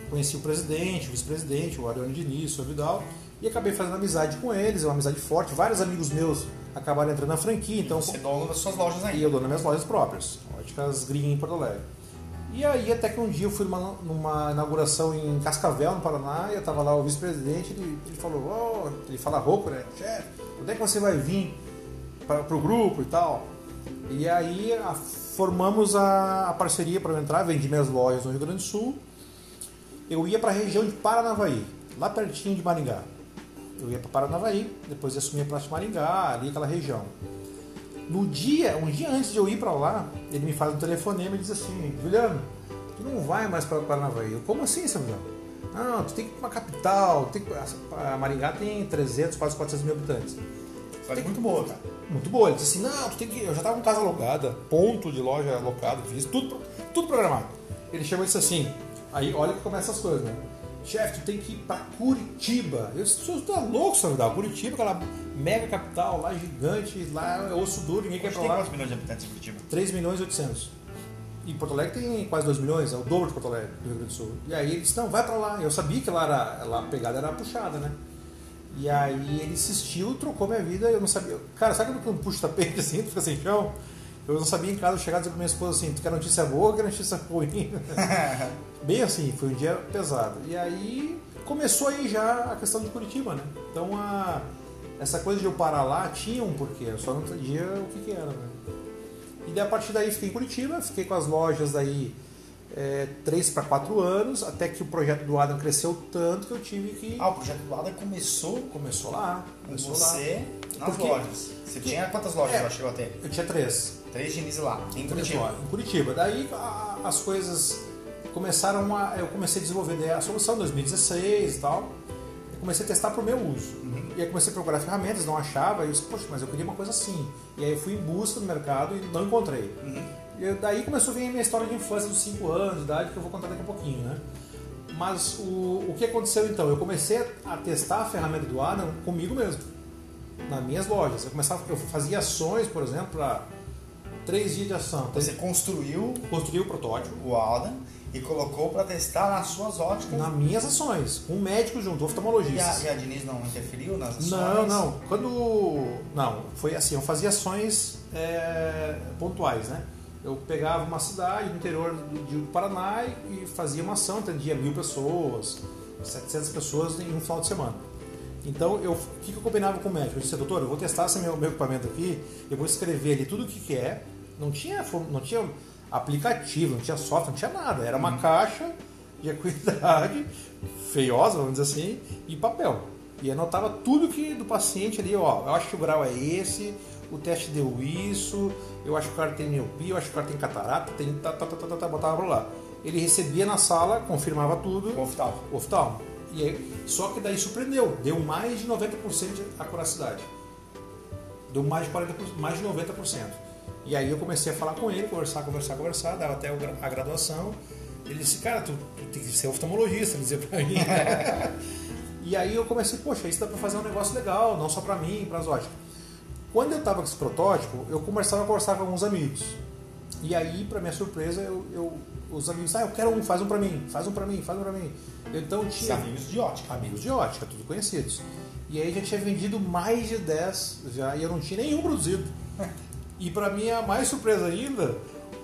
conheci o presidente, o vice-presidente, o Ariane Diniz, o Vidal, e acabei fazendo amizade com eles, é uma amizade forte. Vários amigos meus acabaram entrando na franquia, então Você é dono das suas lojas e ainda. eu dou nas minhas lojas próprias, óticas Green em Porto Alegre. E aí até que um dia eu fui numa, numa inauguração em Cascavel, no Paraná, e eu tava lá o vice-presidente, ele, ele falou, "Ó", ele fala rouco, né? Chefe, quando é que você vai vir para o grupo e tal? E aí a- formamos a, a parceria para eu entrar, vendi minhas lojas no Rio Grande do Sul. Eu ia para a região de Paranavaí, lá pertinho de Maringá. Eu ia para Paranavaí, depois ia assumir a Praça de Maringá, ali aquela região. No dia, um dia antes de eu ir para lá, ele me faz um telefonema e diz assim: Juliano, tu não vai mais para Paranavaí. Eu, como assim, Samuel? Não, tu tem que ir para uma capital. Tem que... A Maringá tem 300, quase 400 mil habitantes. Foi muito boa, cara. Muito boa. Ele disse assim: não, tu tem que. Eu já tava com casa alugada, ponto de loja alocado, fiz tudo, tudo programado. Ele chegou e disse assim: aí olha que começa as coisas, né? Chefe, tu tem que ir pra Curitiba. Eu disse: tu tá louco, Samuel? Curitiba, aquela mega capital lá gigante, lá é osso duro, ninguém quer Hoje lá. quantos milhões de habitantes em Curitiba? 3 milhões e 800. E Porto Alegre tem quase 2 milhões, é o dobro de Porto Alegre, do Rio Grande do Sul. E aí ele disse, não, vai pra lá. Eu sabia que lá, era, lá a pegada era puxada, né? E aí ele insistiu, trocou minha vida, eu não sabia. Cara, sabe quando tu puxa o tapete assim, tu fica sem chão? Eu não sabia em casa chegar e dizer pra minha esposa assim, tu quer notícia boa ou quer notícia ruim? Bem assim, foi um dia pesado. E aí começou aí já a questão de Curitiba, né? Então a, essa coisa de eu parar lá tinha um porquê, eu só não entendia o que, que era, né? E daí, a partir daí fiquei em Curitiba, fiquei com as lojas daí é, 3 para 4 anos, até que o projeto do Adam cresceu tanto que eu tive que. Ah, o projeto do Ada começou Começou lá, com começou lá. você nas Porque- lojas. Você tinha quantas lojas É. lá chegou a ter? Eu tinha três. Três de início lá, em Três Curitiba. lojas, Em Curitiba. Daí a- as coisas começaram a, eu comecei a desenvolver a solução em 2016 e tal. Eu comecei a testar para o meu uso. Uhum. E aí comecei a procurar ferramentas, não achava, e eu disse, poxa, mas eu queria uma coisa assim. E aí eu fui em busca no mercado e não encontrei. Uhum. E daí começou a vir a minha história de infância dos 5 anos de idade, que eu vou contar daqui a pouquinho, né? Mas o, o que aconteceu então? Eu comecei a testar a ferramenta do Adam comigo mesmo, nas minhas lojas. Eu, começava, eu fazia ações, por exemplo, para três dias de ação. Você construiu, construiu o protótipo, o Adam, e colocou para testar nas suas óticas? Nas minhas ações, com um médico junto, oftalmologista. E a, e a Diniz não interferiu nas ações? Não, não. Quando. Não, foi assim, eu fazia ações é, pontuais, né? Eu pegava uma cidade no interior do, do Paraná e fazia uma ação, atendia mil pessoas, 700 pessoas em um final de semana. Então, eu, o que, eu combinava com o médico? Eu disse, doutor, eu vou testar esse meu, meu equipamento aqui, eu vou escrever ali tudo o que, que é. Não tinha, não tinha aplicativo, não tinha software, não tinha nada. Era uma uhum. caixa de acuidade, feiosa, vamos dizer assim, e papel. E anotava tudo que do paciente ali, ó, eu acho que o grau é esse, o teste deu isso, eu acho que o cara tem miopia, eu acho que o cara tem catarata, tem tá, tá, tá, tá, tá, tá botava lá. Ele recebia na sala, confirmava tudo. O oftalmo. Oftalmo. E aí, só que daí surpreendeu, deu mais de 90% de acuracidade. Deu mais de 40%, mais de 90%. E aí eu comecei a falar com ele, conversar, conversar, conversar, dava até a graduação. Ele disse, cara, tu, tu tem que ser oftalmologista, ele dizia pra mim. e aí eu comecei, poxa, isso dá pra fazer um negócio legal, não só pra mim, pras óticas. Quando eu estava com esse protótipo, eu começava a conversar com alguns amigos. E aí, para minha surpresa, eu, eu, os amigos, ah, eu quero um, faz um para mim, faz um para mim, faz um para mim. Então tinha amigos de ótica, amigos de ótica, tudo conhecidos. E aí já tinha vendido mais de 10 já e eu não tinha nenhum produzido. E para mim a mais surpresa ainda,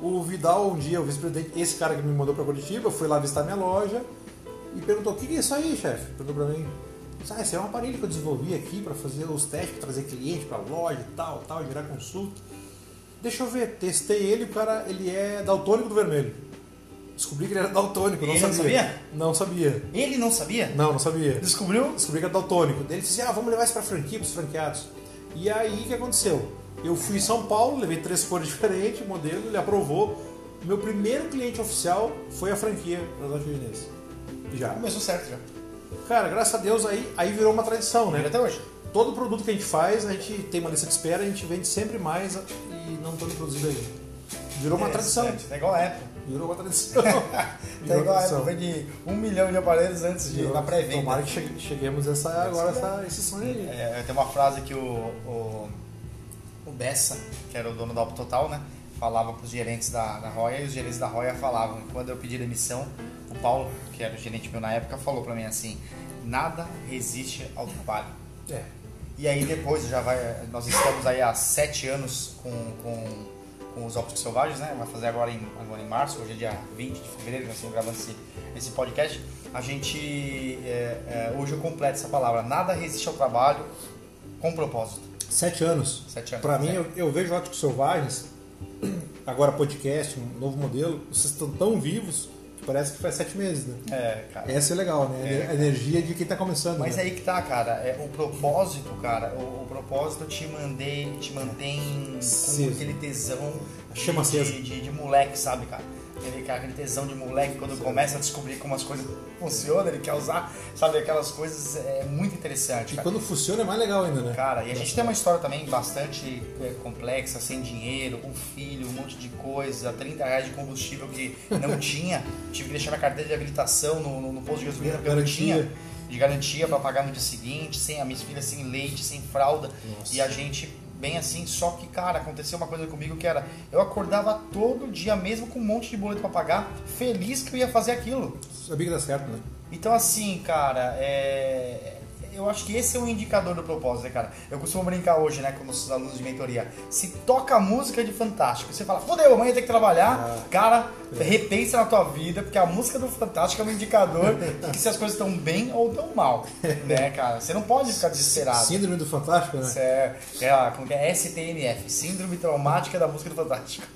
o Vidal um dia, o vice-presidente, esse cara que me mandou para Curitiba, foi lá visitar minha loja e perguntou: "O que é isso aí, chefe?" Perguntou para mim. Ah, esse é um aparelho que eu desenvolvi aqui para fazer os testes, trazer cliente para loja e tal, tal, gerar consulta. Deixa eu ver, testei ele, o cara, ele é daltônico do vermelho. Descobri que ele era daltônico, não ele sabia. não sabia. Não sabia. Ele não sabia? Não, não sabia. Descobriu? Descobri que era daltônico. Ele disse, ah, vamos levar isso para franquia, para os franqueados. E aí, o que aconteceu? Eu fui em São Paulo, levei três cores diferentes, modelo, ele aprovou. Meu primeiro cliente oficial foi a franquia da Loja Já. Começou certo já. Cara, graças a Deus aí, aí virou uma tradição, né? Até hoje. Todo produto que a gente faz, a gente tem uma lista de espera, a gente vende sempre mais e não todo produzido ainda. Virou uma tradição. É igual a Apple. Virou uma tradição. Virou igual a Apple, vende um milhão de aparelhos antes de ir na pré-venda. Tomara que cheguemos essa, agora essa, esse sonho aí. É, tem uma frase que o, o, o Bessa, que era o dono da Opto Total, né? Falava para os gerentes da, da Roya e os gerentes da Roya falavam. Quando eu pedi demissão, o Paulo, que era o gerente meu na época, falou para mim assim: nada resiste ao trabalho. É. E aí depois já vai, nós estamos aí há sete anos com, com, com os Ópticos Selvagens, né? Vai fazer agora em, agora em março, hoje é dia 20 de fevereiro, nós estamos gravando esse, esse podcast. A gente, é, é, hoje eu completo essa palavra, nada resiste ao trabalho com propósito. Sete anos. Sete anos. Para mim, eu, eu vejo Ópticos Selvagens, agora podcast, um novo modelo, vocês estão tão vivos parece que faz sete meses, né? É, cara. Essa é legal, né? É, a energia de quem tá começando. Mas né? aí que tá, cara. É, o propósito, cara, o, o propósito te, mandei, te mantém com aquele tesão Chama de, de, de, de moleque, sabe, cara? Aquele, aquele tesão de moleque quando Sim. começa a descobrir como as coisas funcionam, ele quer usar, sabe, aquelas coisas, é muito interessante. E cara. quando funciona é mais legal ainda, né? Cara, e a gente tem uma história também bastante é, complexa, sem dinheiro, um filho, um monte de coisa, 30 reais de combustível que não tinha, tive que deixar minha carteira de habilitação no, no, no posto de gasolina porque eu não tinha de garantia para pagar no dia seguinte, sem a minha filha sem leite, sem fralda, Nossa. e a gente bem assim, só que, cara, aconteceu uma coisa comigo que era, eu acordava todo dia, mesmo com um monte de boleto para pagar, feliz que eu ia fazer aquilo. Sabia que dá certo, né? Então, assim, cara, é eu acho que esse é um indicador do propósito, né, cara? Eu costumo brincar hoje, né, com os alunos de mentoria. Se toca música de Fantástico, você fala, fodeu, amanhã tem que trabalhar, ah, cara, é. repensa na tua vida, porque a música do Fantástico é um indicador de se as coisas estão bem ou estão mal, né, cara? Você não pode ficar desesperado. Síndrome do Fantástico, né? É, é, como que é? STNF, Síndrome Traumática da Música do Fantástico.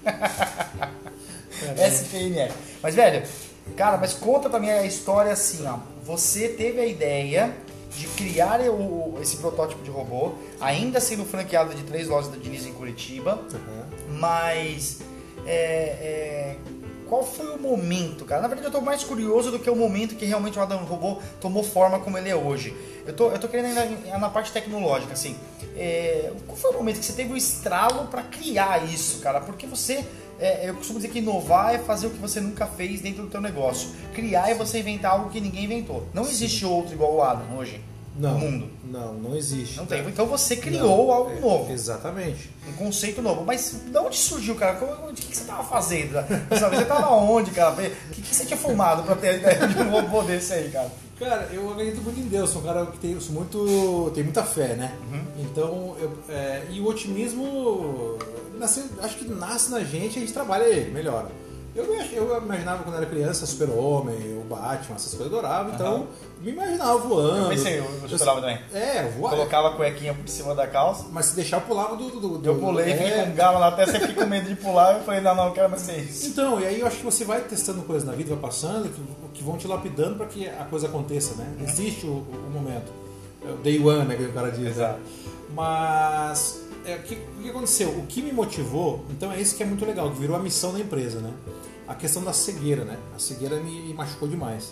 STNF. Mas, velho, cara, mas conta pra mim a história assim, ó. Você teve a ideia de criar o, esse protótipo de robô, ainda sendo franqueado de três lojas da Diniz em Curitiba, uhum. mas é, é, qual foi o momento, cara? Na verdade, eu tô mais curioso do que o momento que realmente o Adam Robô tomou forma como ele é hoje. Eu tô, eu tô querendo ainda na parte tecnológica, assim. É, qual foi o momento que você teve o estralo para criar isso, cara? Porque você é, eu costumo dizer que inovar é fazer o que você nunca fez dentro do teu negócio. Criar é você inventar algo que ninguém inventou. Não existe outro igual o Adam hoje não, no mundo. Não, não existe. Não tem. Então você criou não, algo é, novo. Exatamente. Um conceito novo. Mas de onde surgiu, cara? O que, você estava fazendo? Você estava onde, cara? O que, que você tinha fumado para ter a ideia de um robô desse aí, cara? Cara, eu acredito muito em Deus, sou um cara que tem, sou muito, tem muita fé, né? Uhum. Então, eu, é, e o otimismo, nasce, acho que nasce na gente a gente trabalha ele, melhora. Eu, eu imaginava quando era criança Super-Homem, o Batman, essas coisas, eu adorava, então uhum. me imaginava voando. Eu pensei, eu, eu esperava também. É, voava. Colocava a cuequinha por cima da calça. Mas se deixar, eu pulava do. do, do eu pulei, é... fiquei com galo na testa, fiquei com medo de pular. Eu falei, não, não, quero mais ser isso. Então, e aí eu acho que você vai testando coisas na vida, vai passando, que, que vão te lapidando para que a coisa aconteça, né? Uhum. Existe o, o, momento. É day one, né, que o cara diz. Né? Exato. Mas. É, o, que, o que aconteceu? O que me motivou, então é isso que é muito legal, que virou a missão da empresa, né? a questão da cegueira, né? A cegueira me machucou demais.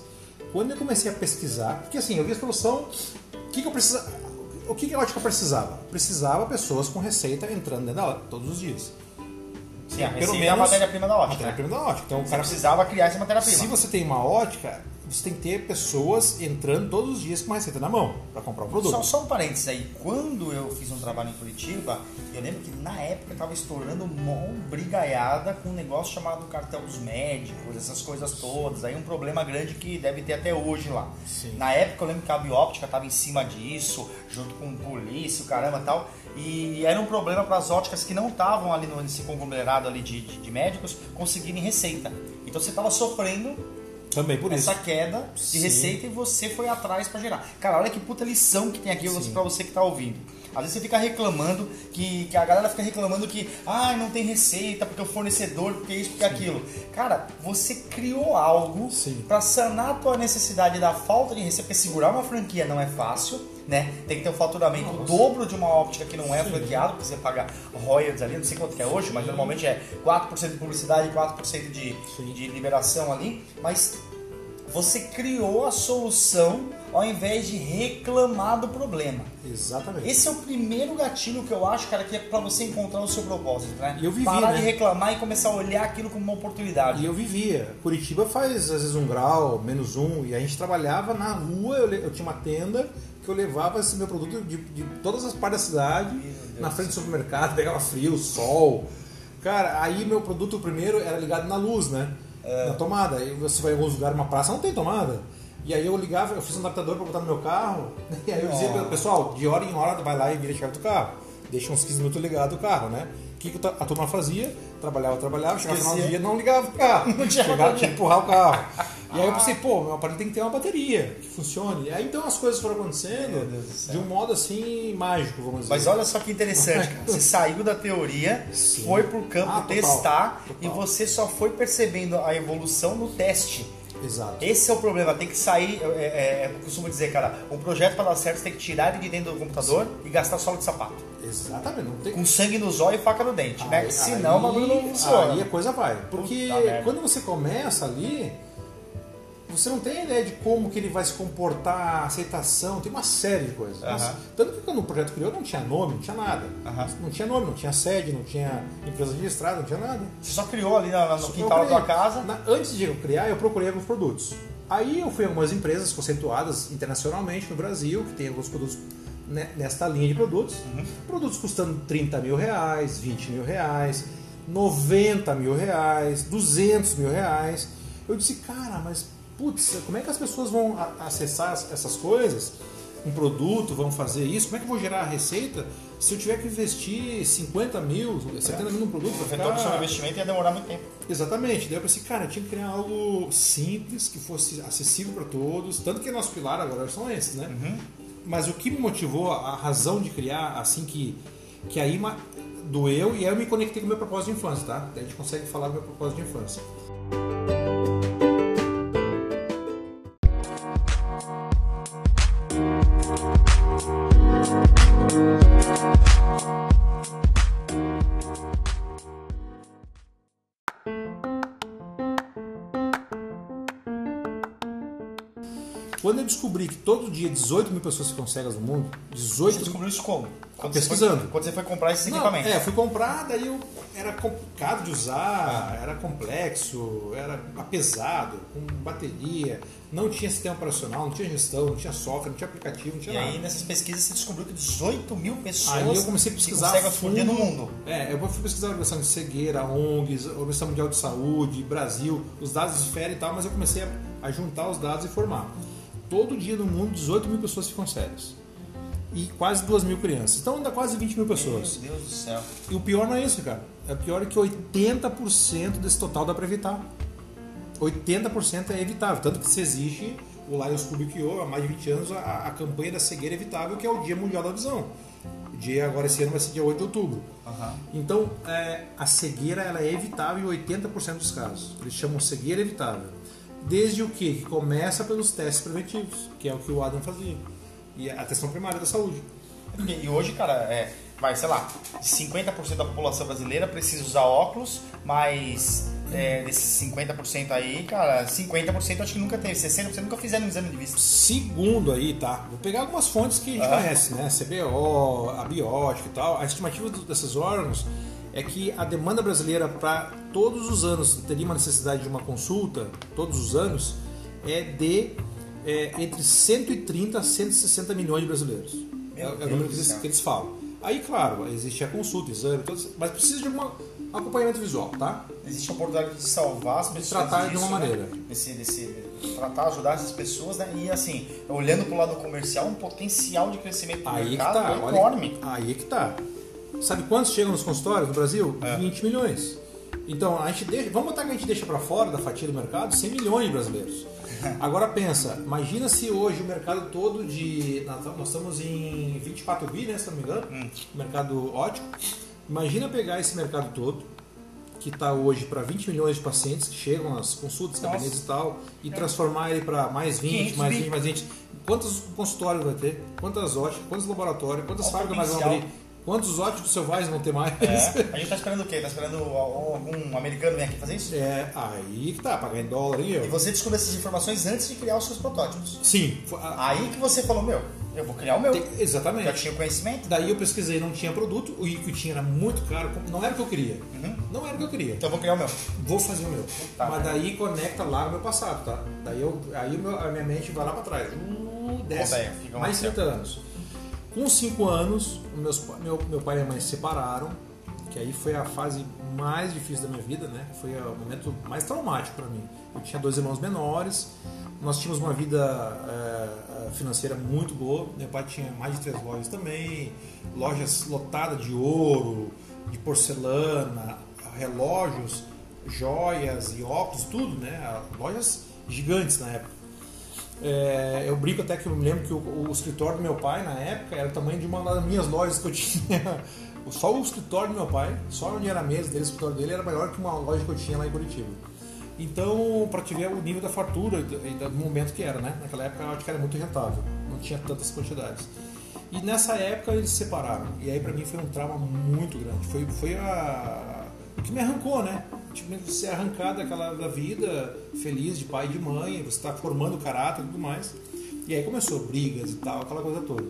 Quando eu comecei a pesquisar, porque assim, eu vi a solução, o que, que eu precisava, o que, que a ótica precisava? Precisava pessoas com receita entrando dentro da todos os dias. Sim, a pelo menos a matéria-prima da ótica. Matéria-prima da ótica. Então, o cara precisava criar essa matéria-prima. Se você tem uma ótica, você tem que ter pessoas entrando todos os dias com uma receita na mão para comprar o produto. Só, só um parênteses aí. Quando eu fiz um trabalho em Curitiba, eu lembro que na época estava estourando uma brigaiada com um negócio chamado cartel dos médicos, essas coisas todas. Aí um problema grande que deve ter até hoje lá. Sim. Na época eu lembro que a bióptica estava em cima disso, junto com polícia, o caramba tal. E era um problema para as óticas que não estavam ali nesse conglomerado ali de, de, de médicos conseguirem receita. Então você estava sofrendo também por essa isso. queda de Sim. receita e você foi atrás para gerar. Cara, olha que puta lição que tem aqui para você que tá ouvindo. Às vezes você fica reclamando que, que a galera fica reclamando que ah, não tem receita porque o fornecedor, porque isso, porque Sim. aquilo. Cara, você criou algo para sanar a tua necessidade da falta de receita, porque segurar uma franquia não é fácil, né? Tem que ter um faturamento Nossa. dobro de uma óptica que não é Sim. franqueado, porque você paga royalties ali, não sei quanto que é hoje, mas normalmente é 4% de publicidade e 4% de, de liberação ali. Mas você criou a solução ao invés de reclamar do problema. Exatamente. Esse é o primeiro gatilho que eu acho, cara, que é para você encontrar o seu propósito, né? E eu vivia, Parar né? de reclamar e começar a olhar aquilo como uma oportunidade. E eu vivia. Curitiba faz às vezes um grau, menos um, e a gente trabalhava na rua, eu, eu tinha uma tenda que eu levava esse meu produto de, de todas as partes da cidade, na frente do supermercado, pegava frio, sol. Cara, aí meu produto primeiro era ligado na luz, né? É. Na tomada. Aí você vai em alguns lugares, uma praça não tem tomada. E aí eu ligava, eu fiz um adaptador para botar no meu carro. E aí eu dizia, pessoal, de hora em hora vai lá e vira a chave do carro. Deixa uns 15 minutos ligado o carro, né? O que a turma fazia? Trabalhava, trabalhava, chegava no final do dia, não ligava o carro. Não tinha Chegava, tinha que empurrar o carro. E aí eu pensei, pô, meu aparelho tem que ter uma bateria que funcione. E aí então as coisas foram acontecendo de um modo assim mágico, vamos dizer. Mas olha só que interessante, cara. Você saiu da teoria, Sim. foi pro campo ah, testar total. e você só foi percebendo a evolução no teste. Exato. Esse é o problema, tem que sair, é, é, é eu costumo dizer, cara, um projeto para dar certo você tem que tirar ele de dentro do computador Sim. e gastar solo de sapato. Exatamente. Não tem... Com sangue nos olhos e faca no dente, né? aí, né? Senão o bagulho não funciona. Aí a coisa vai. Porque quando você começa ali, você não tem ideia de como que ele vai se comportar, aceitação, tem uma série de coisas. Mas, tanto que quando o projeto criou não tinha nome, não tinha nada. Não tinha nome, não tinha sede, não tinha empresa registrada, não tinha nada. Você só criou ali no, no quintal da tua casa? Na, antes de eu criar, eu procurei alguns produtos. Aí eu fui a algumas empresas conceituadas internacionalmente no Brasil, que tem alguns produtos nesta linha de produtos. Uhum. Produtos custando 30 mil reais, 20 mil reais, 90 mil reais, 200 mil reais. Eu disse, cara, mas putz, como é que as pessoas vão acessar essas coisas? Um produto, vão fazer isso? Como é que eu vou gerar a receita se eu tiver que investir 50 mil, 70 mil num produto? O retorno do seu investimento ia demorar muito tempo. Exatamente. Daí eu pensei, cara, eu tinha que criar algo simples, que fosse acessível para todos. Tanto que nosso pilar agora são esses, né? Uhum. Mas o que me motivou, a razão de criar, assim que, que aí doeu, e aí eu me conectei com o meu propósito de infância, tá? Daí a gente consegue falar do meu propósito de infância. Todo dia 18 mil pessoas ficam cegas no mundo, 18 Você descobriu isso como? Quando Pesquisando. Você foi, quando você foi comprar esses Não, equipamentos. É, fui comprar, daí eu, era complicado de usar, era complexo, era pesado, com bateria, não tinha sistema operacional, não tinha gestão, não tinha software, não tinha aplicativo, não tinha E nada. aí, nessas pesquisas, você descobriu que 18 mil pessoas Aí eu comecei a pesquisar cegas fundo. no mundo. É, eu fui pesquisar a organização de cegueira, ONGs, Organização Mundial de Saúde, Brasil, os dados de esfera e tal, mas eu comecei a, a juntar os dados e formar. Todo dia no mundo, 18 mil pessoas ficam cegas. E quase 2 mil crianças. Então dá quase 20 mil pessoas. Meu Deus do céu. E o pior não é isso, cara. O pior é que 80% desse total dá para evitar. 80% é evitável. Tanto que se existe, o Lions publicou há mais de 20 anos a, a campanha da cegueira evitável, que é o Dia Mundial da Visão. O dia agora esse ano vai ser dia 8 de outubro. Aham. Então, é, a cegueira ela é evitável em 80% dos casos. Eles chamam cegueira evitável. Desde o quê? que? começa pelos testes preventivos, que é o que o Adam fazia. E a atenção primária da saúde. E hoje, cara, é, vai, sei lá, 50% da população brasileira precisa usar óculos, mas é, desses 50% aí, cara, 50% acho que nunca teve, 60% nunca fizeram um exame de vista. Segundo aí, tá? Vou pegar algumas fontes que a gente Ah. conhece, né? CBO, abiótico e tal. A estimativa desses órgãos é que a demanda brasileira para todos os anos teria uma necessidade de uma consulta, todos os anos, é de é, entre 130 a 160 milhões de brasileiros. É, é o número que eles, que eles falam. Aí, claro, existe a consulta, exame, todos- mas precisa de um acompanhamento visual, tá? Existe a oportunidade de salvar as pessoas. tratar de disso, uma né? maneira. Desse, desse, tratar, ajudar essas pessoas, né? E assim, olhando pro lado comercial, um potencial de crescimento do Aí que mercado tá, é olha, enorme. aí que tá. Sabe quantos chegam nos consultórios no Brasil? É. 20 milhões. Então, a gente deixa, vamos botar que a gente deixa para fora da fatia do mercado 100 milhões de brasileiros. Agora pensa, imagina se hoje o mercado todo de. Nós estamos em 24 bi, né? Se não me engano, Hum. mercado ótico. Imagina pegar esse mercado todo, que está hoje para 20 milhões de pacientes que chegam às consultas, Nossa. gabinetes e tal, e transformar ele para mais 20, 500 mais bi. 20, mais 20. Quantos consultórios vai ter? Quantas óticas? Quantos laboratórios? Quantas fábricas mais vão abrir? Quantos óticos selvagens vão ter mais? É. A gente tá esperando o quê? Tá esperando algum americano vir aqui fazer isso? É, aí que tá, pagar em dólar e E eu. você descobriu essas informações antes de criar os seus protótipos. Sim, Aí que você falou, meu, eu vou criar o meu. tem- Já exatamente. tinha conhecimento, Daí eu pesquisei, não tinha produto, o que tinha era muito caro, não era o que eu queria. Uhum. Não era o que eu queria. então eu vou criar o meu. Vou fazer o meu. Tá. Mas daí conecta lá no meu passado, tá? Daí eu, aí a minha mente vai lá pra trás. Uh, desce. Mais mais 30 anos. Com 5 anos, meus, meu, meu pai e minha mãe se separaram, que aí foi a fase mais difícil da minha vida, né? Foi o momento mais traumático para mim. Eu tinha dois irmãos menores, nós tínhamos uma vida eh, financeira muito boa. Meu pai tinha mais de três lojas também, lojas lotadas de ouro, de porcelana, relógios, joias e óculos, tudo, né? Lojas gigantes na época. É, eu brinco até que eu me lembro que o, o escritório do meu pai na época era o tamanho de uma das minhas lojas que eu tinha. Só o escritório do meu pai, só onde era a mesa dele, o escritório dele era maior que uma loja que eu tinha lá em Curitiba. Então, para te ver o nível da fartura e do momento que era, né? Naquela época eu acho que era muito rentável, não tinha tantas quantidades. E nessa época eles se separaram. E aí para mim foi um trauma muito grande. Foi, foi a, o que me arrancou, né? Tipo, você arrancado daquela da vida feliz de pai e de mãe, você está formando o caráter e tudo mais. E aí começou brigas e tal, aquela coisa toda.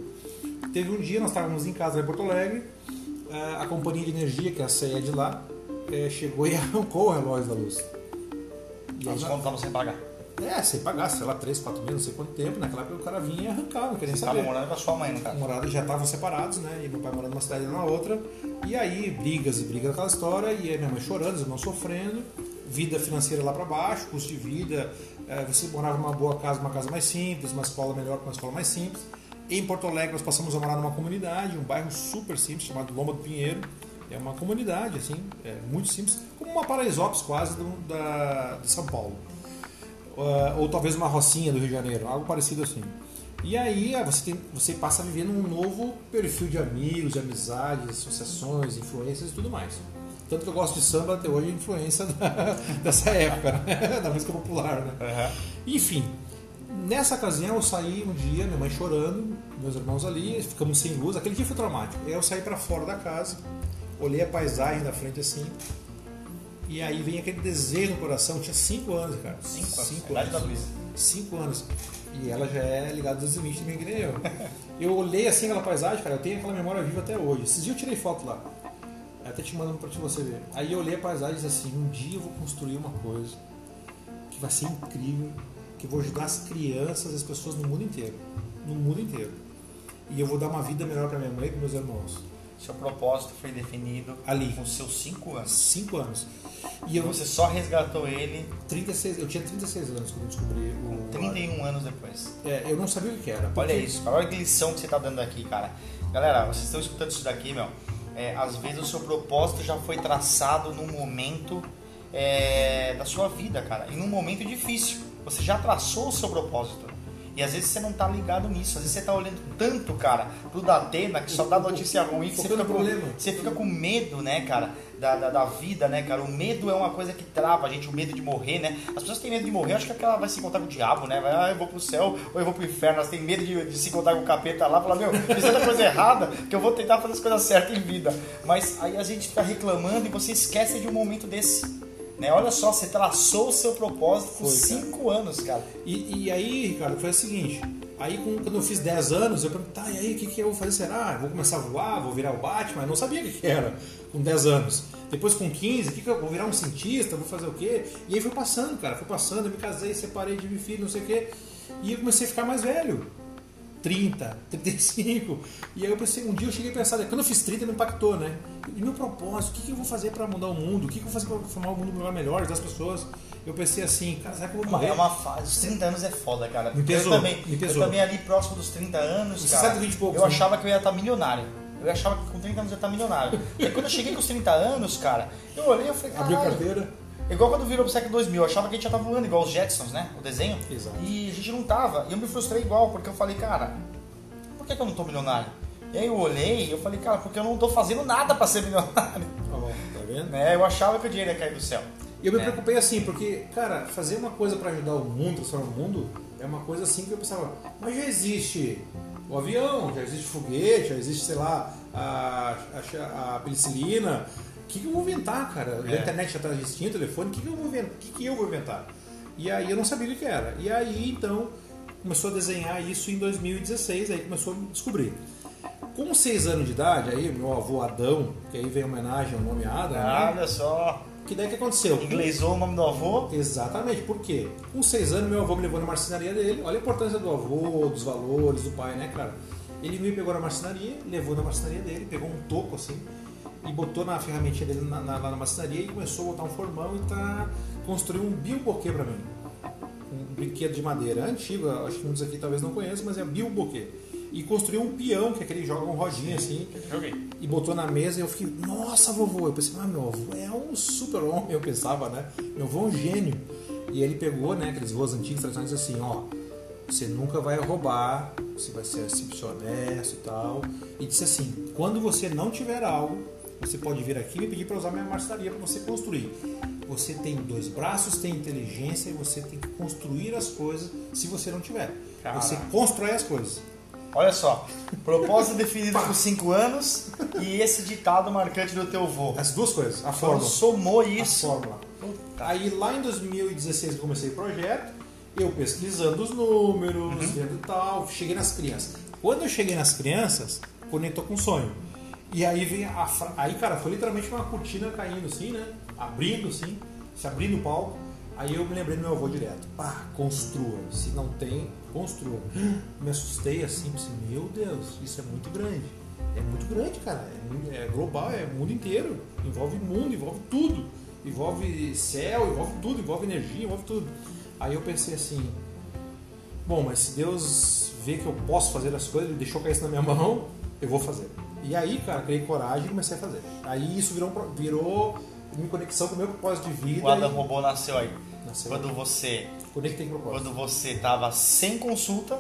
Teve um dia, nós estávamos em casa em Porto Alegre, eh, a companhia de energia, que é a CE de lá, eh, chegou e arrancou o relógio da luz. E aí, Os contos estavam sem pagar. É, sem pagar, sei lá, 3, 4 meses, não sei quanto tempo. Naquela época o cara vinha e arrancava, não queria Você saber. morando com a sua mãe, no caso. Morados já estavam separados, né? E meu pai morando numa cidade e na outra. E aí, brigas e brigas aquela história, e aí minha mãe chorando, os irmãos sofrendo, vida financeira lá para baixo, custo de vida. eh, você morava numa boa casa, uma casa mais simples, uma escola melhor uma escola mais simples. Em Porto Alegre, nós passamos a morar numa comunidade, um bairro super simples, chamado Loma do Pinheiro. É uma comunidade, assim, é muito simples, como uma Paraisópolis quase do- da, de São Paulo. Uh, ou talvez uma rocinha do Rio de Janeiro, algo parecido assim. E aí ah, você, tem, você passa a viver num novo perfil de amigos, de amizades, associações, influências e tudo mais. Tanto que eu gosto de samba até hoje, é influência da- dessa época, né? da música popular. Né? Enfim, nessa ocasião eu saí um dia, minha mãe chorando, meus irmãos ali, ficamos sem luz. Aquele dia foi traumático. Aí eu saí para fora da casa, olhei a paisagem da frente assim, e aí vem aquele desejo no coração. Eu tinha 5 anos, cara. Cinco anos. Cinco anos. da Luísa. Cinco anos. E ela já é ligada dos 20 também, que nem eu. Eu olhei assim aquela paisagem, cara, eu tenho aquela memória viva até hoje. Esses dias eu tirei foto lá. Até te mandando pra você ver. Aí eu olhei a paisagem e disse assim, um dia eu vou construir uma coisa que vai ser incrível, que eu vou ajudar as crianças, as pessoas no mundo inteiro. No mundo inteiro. E eu vou dar uma vida melhor pra minha mãe e pros meus irmãos. Seu propósito foi definido Ali. com seus 5 anos. Cinco anos. E eu, você só resgatou ele 36, eu tinha 36 anos quando eu descobri o. 31 anos depois. É, eu não sabia o que era. Olha isso, olha que lição que você tá dando aqui, cara. Galera, vocês estão escutando isso daqui, meu. É, às vezes o seu propósito já foi traçado num momento é, da sua vida, cara. E num momento difícil. Você já traçou o seu propósito. E às vezes você não tá ligado nisso. Às vezes você tá olhando tanto, cara, pro Datena, que só dá notícia ruim, que você fica, com, você fica com medo, né, cara, da, da, da vida, né, cara? O medo é uma coisa que trava a gente, o medo de morrer, né? As pessoas têm medo de morrer, acho que aquela vai se encontrar com o diabo, né? Vai, ah, eu vou pro céu ou eu vou pro inferno. Elas têm medo de, de se encontrar com o capeta lá, falar, meu, fiz tanta coisa errada que eu vou tentar fazer as coisas certas em vida. Mas aí a gente fica reclamando e você esquece de um momento desse. Né? Olha só, você traçou o seu propósito por Foi, cara. 5 anos, cara. E, e aí, Ricardo, foi o seguinte. Aí quando eu fiz 10 anos, eu perguntei, tá, e aí, o que, que eu vou fazer? Será? Eu vou começar a voar, vou virar o Batman? Eu não sabia o que, que era com 10 anos. Depois com 15, o que, que eu vou virar um cientista? Vou fazer o quê? E aí foi passando, cara, foi passando, eu me casei, separei, tive filho, não sei o quê. E eu comecei a ficar mais velho. 30, 35. E aí eu pensei, um dia eu cheguei a pensar, quando eu fiz 30 me impactou, né? E meu propósito, o que, eu vou fazer para mudar o mundo? O que, eu vou fazer para formar um mundo melhor, melhor das pessoas? Eu pensei assim, cara, será que eu vou morrer? É uma fase. Os 30 anos é foda, cara. Me pesou, eu também, me pesou. Eu também ali próximo dos 30 anos, Você cara. sabe 20 e poucos, eu né? achava que eu ia estar milionário. Eu achava que com 30 anos eu ia estar milionário. e quando eu cheguei com os 30 anos, cara, eu olhei e falei, Abriu caralho. carteira. Igual quando virou pro século 2000, eu achava que a gente já tava voando, igual os Jetsons, né? O desenho. Exato. E a gente não tava. E eu me frustrei igual, porque eu falei, cara, por que, que eu não tô milionário? E aí eu olhei e eu falei, cara, porque eu não tô fazendo nada pra ser milionário. Ó, tá vendo? Né? Eu achava que o dinheiro ia cair do céu. E eu me É. preocupei assim, porque, cara, fazer uma coisa pra ajudar o mundo, transformar o mundo, é uma coisa assim que eu pensava, mas já existe o avião, já existe foguete, já existe, sei lá, a, a, a penicilina. O que, que eu vou inventar, cara? A É. internet já está existindo, telefone, o que, que eu vou inventar? O que, que eu vou inventar? E aí eu não sabia o que era. E aí, então, começou a desenhar isso em 2016, aí começou a descobrir. Com seis anos de idade, aí meu avô Adão, que aí vem homenagem ao nome Adam, né? Olha só. que daí que aconteceu? Inglesou o nome do avô. Exatamente, por quê? Com seis anos, meu avô me levou na marcenaria dele. Olha a importância do avô, dos valores, do pai, né, cara? Ele me pegou na marcenaria, levou na marcenaria dele, pegou um toco assim e botou na ferramentinha dele na, na- lá na marcenaria e começou a botar um formão e tá construiu um bilboquê pra mim. Um brinquedo de madeira antigo, acho que muitos aqui talvez não conheçam, mas é bilboquê. E construiu um peão, que é aquele que joga um rodinho assim, Joguei. e botou na mesa e eu fiquei, nossa, vovô. Eu pensei, ah, meu avô é um super homem, eu pensava, né? Meu avô é um gênio. E ele pegou, né, aqueles voos antigos tradicionais assim, ó, você nunca vai roubar, você vai ser sempre honesto e tal. E disse assim, quando você não tiver algo, você pode vir aqui e me pedir para usar minha marcenaria para você construir. Você tem dois braços, tem inteligência e você tem que construir as coisas se você não tiver. Caraca. Você constrói as coisas. Olha só, propósito definido por 5 anos e esse ditado marcante do teu avô. As duas coisas, a Então fórmula. somou a isso. fórmula. Aí lá em 2016 eu comecei o projeto, eu pesquisando os números, Uhum. vendo tal, cheguei nas crianças. Quando eu cheguei nas crianças, conectou com o sonho. E aí vem a fra... aí cara, foi literalmente uma cortina caindo assim, né? Abrindo assim, se abrindo o palco. Aí eu me lembrei do meu avô direto. Pá, construa. Se não tem, construa. Me assustei assim, pensei, meu Deus, isso é muito grande. É muito grande, cara. É, é global, é mundo inteiro. Envolve mundo, envolve tudo. Envolve céu, envolve tudo, envolve energia, envolve tudo. Aí eu pensei assim, bom, mas se Deus vê que eu posso fazer as coisas, ele deixou cair isso na minha mão, eu vou fazer. E aí, cara, criei coragem e comecei a fazer. Aí isso virou, virou minha conexão com o meu propósito de vida. O Adam e- Robô nasceu aí. Nasceu. Quando você, Conectei com o propósito. quando você tava sem consulta,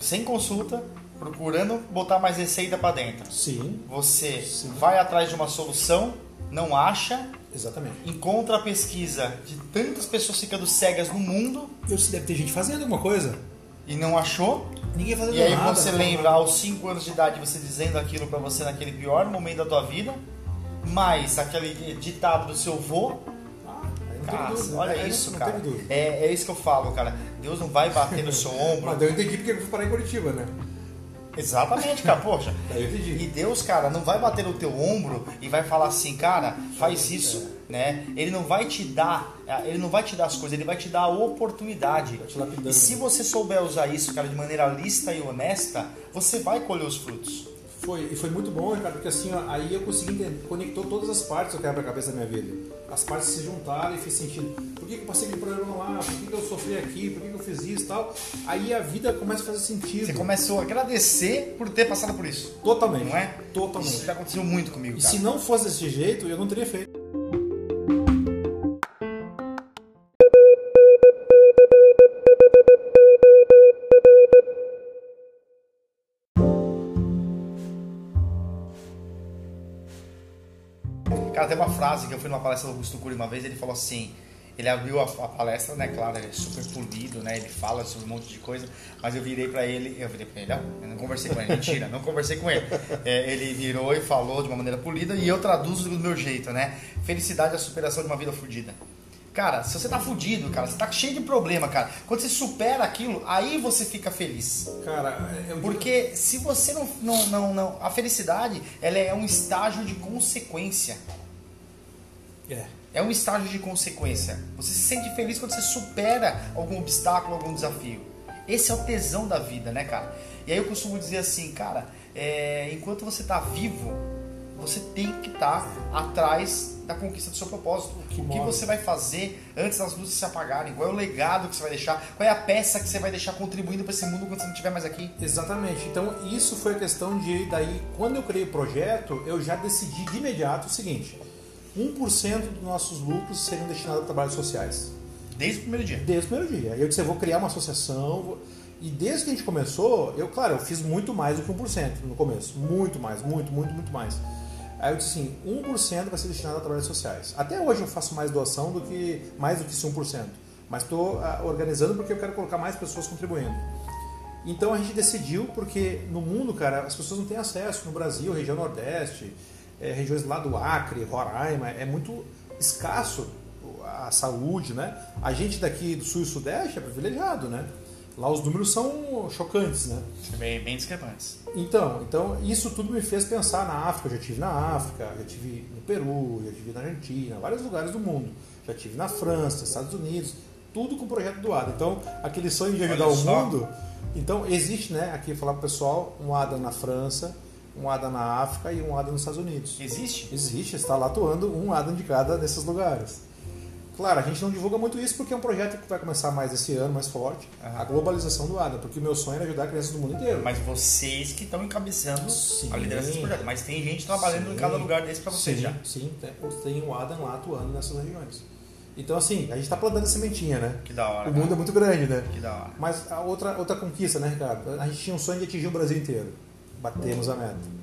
sem consulta, procurando botar mais receita pra dentro. Sim, Você Sim. vai atrás de uma solução, não acha, exatamente. encontra a pesquisa de tantas pessoas ficando cegas no mundo Eu se deve ter gente fazendo alguma coisa. E não achou. Ninguém fazendo E aí nada. você não lembra nada. aos 5 anos de idade você dizendo aquilo pra você naquele pior momento da tua vida, mais aquele ditado do seu vô, Ah, Cara, dúvida, olha é, isso, cara. É, é isso que eu falo, cara. Deus não vai bater no seu ombro. Mas eu entendi porque eu fui parar em Curitiba, né? Exatamente, cara. Poxa. Daí eu entendi. E Deus, cara, não vai bater no teu ombro e vai falar assim, cara, faz isso, né? Ele não vai te dar, ele não vai te dar as coisas, ele vai te dar a oportunidade. E se você souber usar isso, cara, de maneira lista e honesta, você vai colher os frutos. Foi, e foi muito bom, Ricardo, porque assim, ó, aí eu consegui entender, conectou todas as partes do quebra-cabeça da minha vida. As partes se juntaram e fez sentido. Por que, que eu passei aquele problema lá? Por que, que eu sofri aqui? Por que, que eu fiz isso e tal? Aí a vida começa a fazer sentido. Você começou a agradecer por ter passado por isso. Totalmente. Não é? Totalmente. Isso já aconteceu muito comigo, E cara. se não fosse desse jeito, eu não teria feito. Tem uma frase que eu fui numa palestra do Augusto Cury uma vez, ele falou assim, ele abriu a, a palestra, né, claro, ele é super polido, né, ele fala sobre um monte de coisa, mas eu virei pra ele, eu virei pra ele, ó, eu não conversei com ele, mentira, não conversei com ele. É, ele virou e falou de uma maneira polida e eu traduzo do meu jeito, né, felicidade é a superação de uma vida fodida. Cara, se você tá fudido, cara, você tá cheio de problema, cara, quando você supera aquilo, aí você fica feliz. Cara, eu Porque se você não, não, não, não. A felicidade ela é um estágio de consequência. É. É um estágio de consequência. Você se sente feliz quando você supera algum obstáculo, algum desafio. Esse é o tesão da vida, né, cara? E aí eu costumo dizer assim, cara, é, enquanto você tá vivo, você tem que estar atrás da conquista do seu propósito. que o que move. você vai fazer antes das luzes se apagarem? Qual é o legado que você vai deixar? Qual é a peça que você vai deixar contribuindo para esse mundo quando você não estiver mais aqui? Exatamente. Então, isso foi a questão de, daí, quando eu criei o projeto, eu já decidi de imediato o seguinte: 1% dos nossos lucros seriam destinados a trabalhos sociais. Desde o primeiro dia. Desde o primeiro dia. Aí eu disse: eu vou criar uma associação. vou- E desde que a gente começou, eu, claro, eu fiz muito mais do que 1% no começo. Muito mais, muito, muito, muito mais. Aí eu disse assim: 1% vai ser destinado a trabalhos sociais. Até hoje eu faço mais doação do que mais do que esse 1%. Mas estou organizando porque eu quero colocar mais pessoas contribuindo. Então a gente decidiu, porque no mundo, cara, as pessoas não têm acesso. No Brasil, região Nordeste, eh, regiões lá do Acre, Roraima, é muito escasso a saúde, né? A gente daqui do Sul e Sudeste é privilegiado, né? Lá os números são chocantes, né? Bem, bem discrepantes. Então, então, isso tudo me fez pensar na África. Eu já tive na África, já tive no Peru, já tive na Argentina, vários lugares do mundo. Já tive na França, Estados Unidos, tudo com o projeto do ADA. Então, aquele sonho de ajudar o mundo. Então, existe, né, aqui falar pro pessoal, um ADA na França, um ADA na África e um ADA nos Estados Unidos. Existe? Existe, está lá atuando um ADA de cada desses lugares. Claro, a gente não divulga muito isso porque é um projeto que vai começar mais esse ano, mais forte, Aham. a globalização do ADA, porque o meu sonho era ajudar crianças do mundo inteiro. Mas vocês que estão encabeçando Sim. a liderança desse projeto. Mas tem gente trabalhando Sim. em cada lugar desse para vocês sim, já. Sim, tem, tem o Adam lá atuando nessas regiões. Então, assim, a gente está plantando a sementinha, né? Que da hora. O mundo é cara. muito grande, né? Que da hora. Mas a outra, outra conquista, né, Ricardo? A gente tinha um sonho de atingir o Brasil inteiro. Batemos a meta.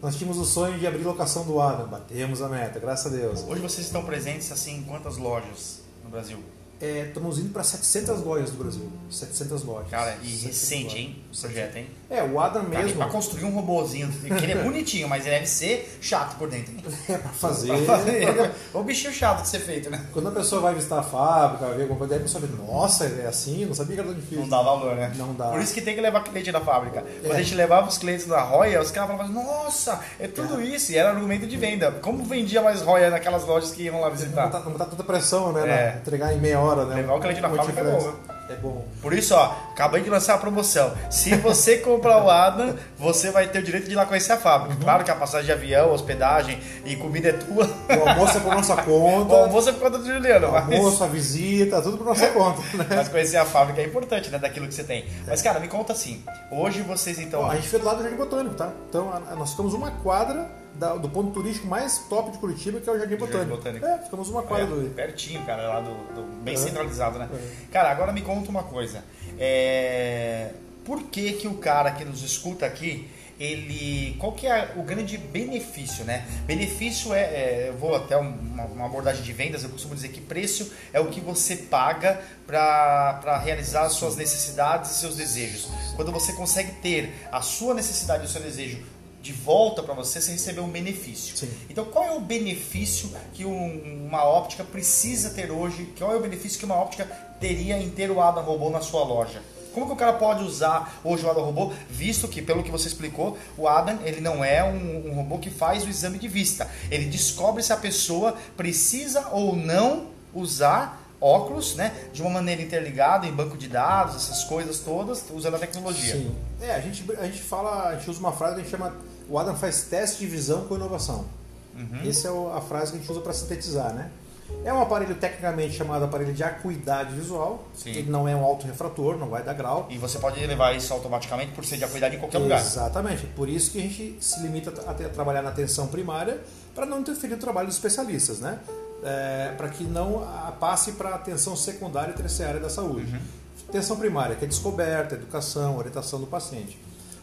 Nós tínhamos o sonho de abrir locação do Adam. Batemos a meta, graças a Deus. Hoje vocês estão presentes assim em quantas lojas no Brasil? É, estamos indo para 700 lojas do Brasil. 700 lojas. Cara, e 700 recente, lojas. hein? O projeto, hein? É, o Adam mesmo. pra construir um robozinho, que ele é bonitinho, mas ele deve ser chato por dentro. É pra fazer. Pra fazer. O bichinho chato de ser feito, né? Quando a pessoa vai visitar a fábrica, ver alguma coisa, a pessoa vê, nossa, é assim? Não sabia que era tão difícil. Não dá valor, né? Não dá. Por isso que tem que levar cliente da fábrica. Quando É. a gente levava os clientes da Roya, os caras falavam, nossa, é tudo isso. E era argumento de venda. Como vendia mais Roya naquelas lojas que iam lá Não visitar? botar, não botar tanta pressão, né? É. Entregar em meia hora, né? Levar o cliente Muita fábrica é bom, diferença. É bom. Por isso, ó, acabei de lançar a promoção. Se você comprar o Adam, você vai ter o direito de ir lá conhecer a fábrica. Uhum. Claro que a passagem de avião, hospedagem e comida é tua. O almoço é por nossa conta. O almoço é por conta do Juliano, o mas... almoço, a visita, tudo por nossa conta, né? mas conhecer a fábrica é importante, né? Daquilo que você tem. Mas, cara, me conta assim. Hoje vocês, então... Bom, a gente fez do lado do Jardim Botânico, tá? Então, nós ficamos uma quadra da- do ponto turístico mais top de Curitiba, que é o Jardim Botânico. Botânico. É, ficamos uma quadra do... pertinho, cara, lá do, do- bem É. centralizado, né? É. Cara, agora me conta uma coisa. É, Por que que o cara que nos escuta aqui, ele, qual que é o grande benefício, né? Benefício é, é, eu vou até uma, uma abordagem de vendas, eu costumo dizer que preço é o que você paga para realizar as suas necessidades e seus desejos. Quando você consegue ter a sua necessidade e o seu desejo de volta para você, você recebeu um benefício. Sim. Então, qual é o benefício que um- uma óptica precisa ter hoje? Qual é o benefício que uma óptica teria em ter o Adam Robô na sua loja? Como que o cara pode usar hoje o Adam Robô, visto que, pelo que você explicou, o Adam ele não é um, um robô que faz o exame de vista. Ele descobre se a pessoa precisa ou não usar óculos, né, de uma maneira interligada em banco de dados, essas coisas todas, usando a tecnologia. Sim. É, a gente, a gente fala, a gente usa uma frase que a gente chama. O Adam faz teste de visão com inovação. Essa é a frase que a gente usa para sintetizar, né? É um aparelho tecnicamente chamado aparelho de acuidade visual. Sim. Ele não é um autorrefrator, não vai dar grau. E você pode levar isso automaticamente por ser de acuidade em qualquer lugar. Exatamente. Por isso que a gente se limita a, a trabalhar na atenção primária para não interferir no trabalho dos especialistas, né? para que não passe para a atenção secundária e terciária da saúde. Atenção primária, que é descoberta, educação, orientação do paciente.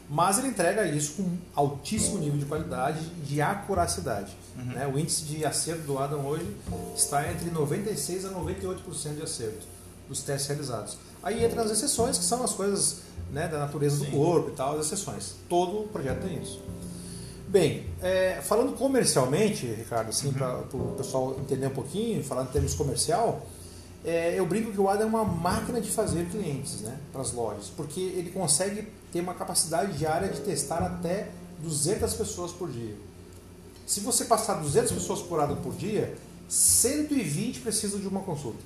Mas ele entrega isso com altíssimo nível de qualidade e de acuracidade. né? O índice de acerto do Adam hoje está entre 96% a 98% de acerto dos testes realizados. Aí entram as exceções, que são as coisas né, da natureza do Sim. corpo e tal, as exceções. Todo o projeto tem isso. Bem, é, falando comercialmente, Ricardo, assim, para o pessoal entender um pouquinho, falando em termos comercial, é, eu brinco que o Adam é uma máquina de fazer clientes né, para as lojas, porque ele consegue ter uma capacidade diária de testar até 200 pessoas por dia. Se você passar 200 pessoas por Adam por dia, 120 precisam de uma consulta.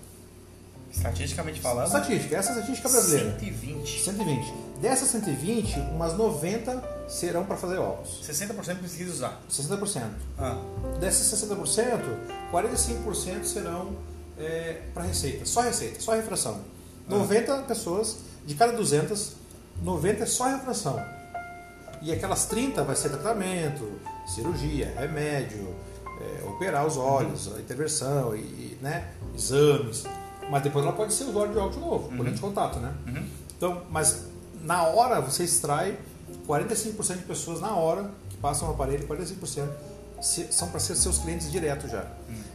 Estatisticamente falando, Estatística, essa é a estatística brasileira. 120. 120. Dessas 120, umas 90 serão para fazer óculos. 60% precisa usar. 60%. Ah, Desses 60%, 45% serão para receita, só receita, só refração. 90 pessoas, de cada 200, 90 é só refração. E aquelas 30 vai ser tratamento, cirurgia, remédio, é, operar os olhos, a intervenção, e, e, né, exames. Mas depois ela pode ser usuário de óculos de novo, por lente de contato, né? Uhum. Então, mas na hora você extrai 45% de pessoas na hora que passam o aparelho, 45% se- são para ser seus clientes direto já.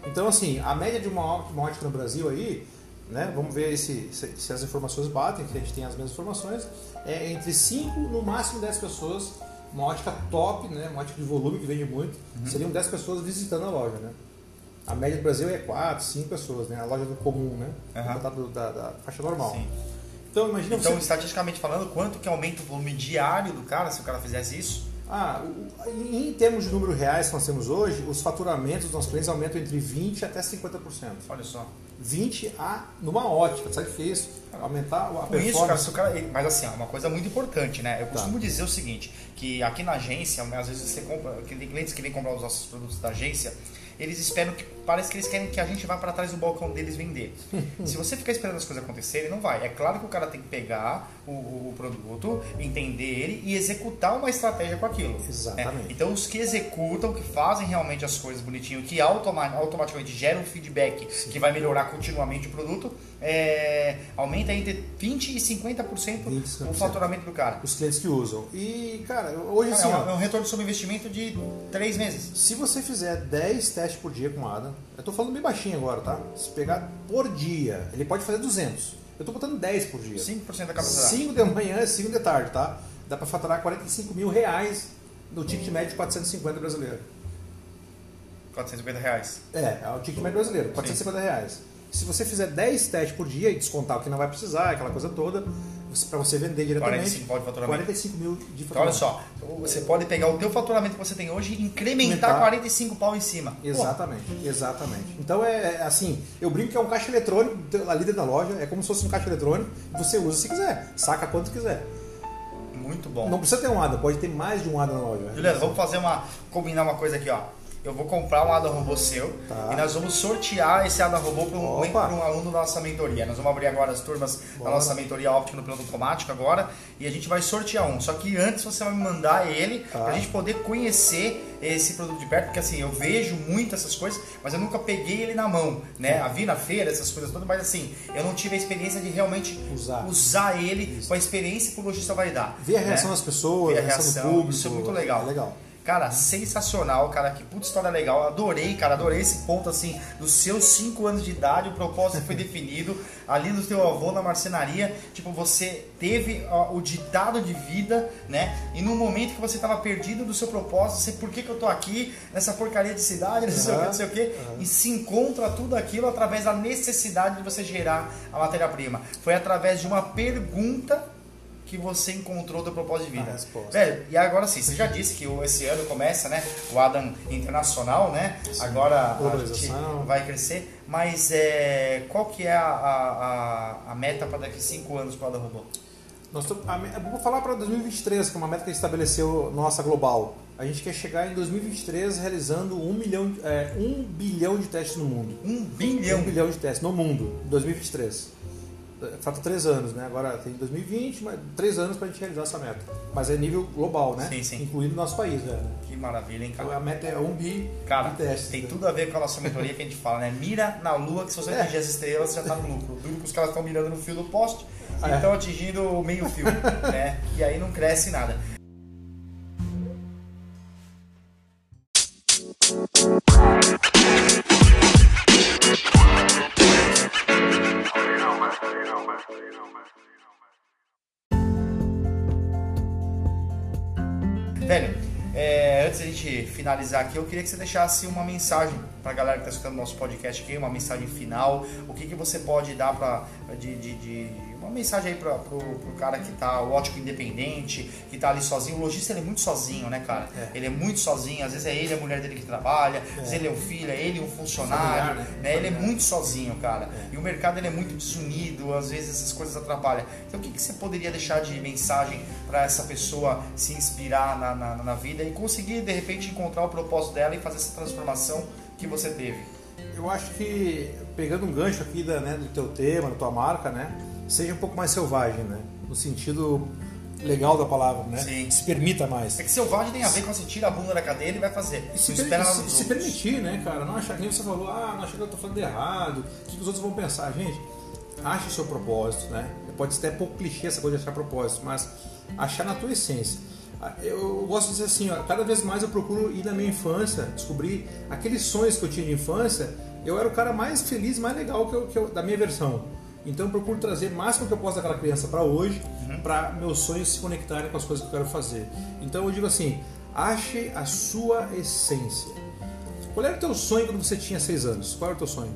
Então, assim, a média de uma ótica no Brasil aí, né, vamos ver se, se, se as informações batem, que a gente tem as mesmas informações, é entre 5, no máximo 10 pessoas, uma ótica top, né, uma ótica de volume que vende muito, seriam 10 pessoas visitando a loja, né? A média do Brasil é 4, 5 pessoas, né? A loja do comum, né? Aham. Da, da, faixa normal. sim. Então, imagina Então, você... estatisticamente falando, quanto que aumenta o volume diário do cara se o cara fizesse isso? Ah, em termos de número reais que nós temos hoje, os faturamentos dos nossos clientes aumentam entre 20% até 50%. Olha só. 20% a, numa ótica, sabe o que é isso? Aumentar a performance. isso, cara, se o cara. Mas assim, uma coisa muito importante, né? Tá. Eu costumo dizer o seguinte, que aqui na agência, às vezes você compra, que tem clientes que vêm comprar os nossos produtos da agência, eles esperam que. Parece que eles querem que a gente vá para trás do balcão deles vender. Se você ficar esperando as coisas acontecerem, não vai. É claro que o cara tem que pegar o, o produto, entender ele e executar uma estratégia com aquilo. né? Exatamente. Então os que executam, que fazem realmente as coisas bonitinho, que automa automaticamente geram um feedback que vai melhorar continuamente o produto, é, aumenta entre 20% e 50%, 20%. o faturamento do cara. Os clientes que usam. E, cara, hoje Cara, assim, é, um, é um retorno sobre investimento de 3 meses. se você fizer 10 testes por dia com o Adam, eu tô falando bem baixinho agora, tá? Se pegar por dia, ele pode fazer 200. Eu tô botando 10 por dia. 5% da capacidade. 5 de manhã e 5 de tarde, tá? Dá pra faturar 45 mil reais no ticket médio de 450 brasileiro. 450 reais. É, é o ticket médio brasileiro, 450 reais. Se você fizer 10 testes por dia e descontar o que não vai precisar, aquela coisa toda, para você vender diretamente, 45 pau de faturamento. 45 mil de Então olha faturamento. só, você pode pegar o teu faturamento que você tem hoje e incrementar Aumentar. 45 pau em cima. Pô, Exatamente, exatamente. Então é é assim, eu brinco que é um caixa eletrônico ali dentro da loja, é como se fosse um caixa eletrônico, você usa se quiser, saca quanto quiser. muito bom. Não precisa ter um ADA, pode ter mais de um ADA na loja. Juliano, vamos fazer uma. combinar uma coisa aqui, ó. Eu vou comprar um Ada Robô seu Tá. e nós vamos sortear esse Ada Robô para um, um aluno da nossa mentoria. Nós vamos abrir agora as turmas Bora. da nossa mentoria óptica no piloto automático agora e a gente vai sortear um. Só que antes você vai me mandar ele Tá. pra gente poder conhecer esse produto de perto, porque assim, eu vejo muito essas coisas, mas eu nunca peguei ele na mão, né? A vi na feira, essas coisas todas, mas assim, eu não tive a experiência de realmente Usar. usar ele com a experiência que o lojista vai dar. Ver a né? reação das pessoas, Ver a reação, do público. isso é muito legal. É legal. Cara, sensacional, cara. Que puta história legal. Adorei, cara. Adorei esse ponto, assim, dos seus 5 anos de idade, o propósito foi definido. Ali do teu avô na marcenaria, tipo, você teve ó, o ditado de vida, né? E no momento que você tava perdido do seu propósito, você, por que, que eu tô aqui nessa porcaria de cidade, não sei o que, não sei o que, e se encontra tudo aquilo através da necessidade de você gerar a matéria-prima. Foi através de uma pergunta que você encontrou do propósito de vida. Velho, e agora sim, você já disse que esse ano começa, né? O Adam Internacional, né? Agora a gente vai crescer. Mas é, qual que é a, a, a- meta para daqui cinco anos para o Adam Robô? Nós tamo- a vou falar para 2023, que é uma meta que estabeleceu nossa global. A gente quer chegar em 2023 realizando um, milhão, é, um bilhão de testes no mundo. Um bilhão. Um bilhão de testes no mundo, em 2023. Falta três anos, né? Agora tem 2020, mas três anos para a gente realizar essa meta. Mas é nível global, né? Sim, sim. Incluindo o nosso país, né? Que maravilha, hein, Então cara? a meta é um bi Cara, de testes. tem né? tudo a ver com a nossa mentoria que a gente fala, né? Mira na lua, que se você É. atingir as estrelas, você já tá no lucro. Duro que os caras estão mirando no fio do poste e É. estão atingindo o meio fio, né? E aí não cresce nada. Velho, é, antes da gente finalizar aqui, eu queria que você deixasse uma mensagem pra galera que tá escutando nosso podcast aqui, uma mensagem final. O que, que você pode dar pra, de, de- de- uma mensagem aí pro, pro cara que tá, o ótico independente, que tá ali sozinho. O lojista ele é muito sozinho, né, cara? É. Ele é muito sozinho, às vezes é ele, a mulher dele que trabalha, às vezes ele é o filho, é ele um funcionário, né? né? Ele é muito sozinho, cara. E o mercado ele é muito desunido, às vezes essas coisas atrapalham. Então o que, que você poderia deixar de mensagem para essa pessoa se inspirar na, na, na vida e conseguir de repente encontrar o propósito dela e fazer essa transformação que você teve? Eu acho que, pegando um gancho aqui da, né, do teu tema, da tua marca, né? Seja um pouco mais selvagem, né? No sentido legal da palavra, né? Sim. Se permita mais. É que selvagem tem a ver com você tira a bunda da cadeira e vai fazer. E se, per- se- se permitir, né, cara? Não achar que nem você falou, ah, não achar que eu tô falando errado, o que os outros vão pensar. Gente, ache o seu propósito, né? Pode ser até pouco clichê essa coisa de achar propósito, mas achar na tua essência. Ah, Eu gosto de dizer assim, ó, cada vez mais eu procuro ir na minha infância, descobrir aqueles sonhos que eu tinha de infância. Eu era o cara mais feliz, mais legal que eu, que eu- da minha versão. Então eu procuro trazer o máximo que eu posso daquela criança para hoje, para meus sonhos se conectarem com as coisas que eu quero fazer. Então eu digo assim, ache a sua essência. Qual era o teu sonho quando você tinha seis anos? Qual era o teu sonho?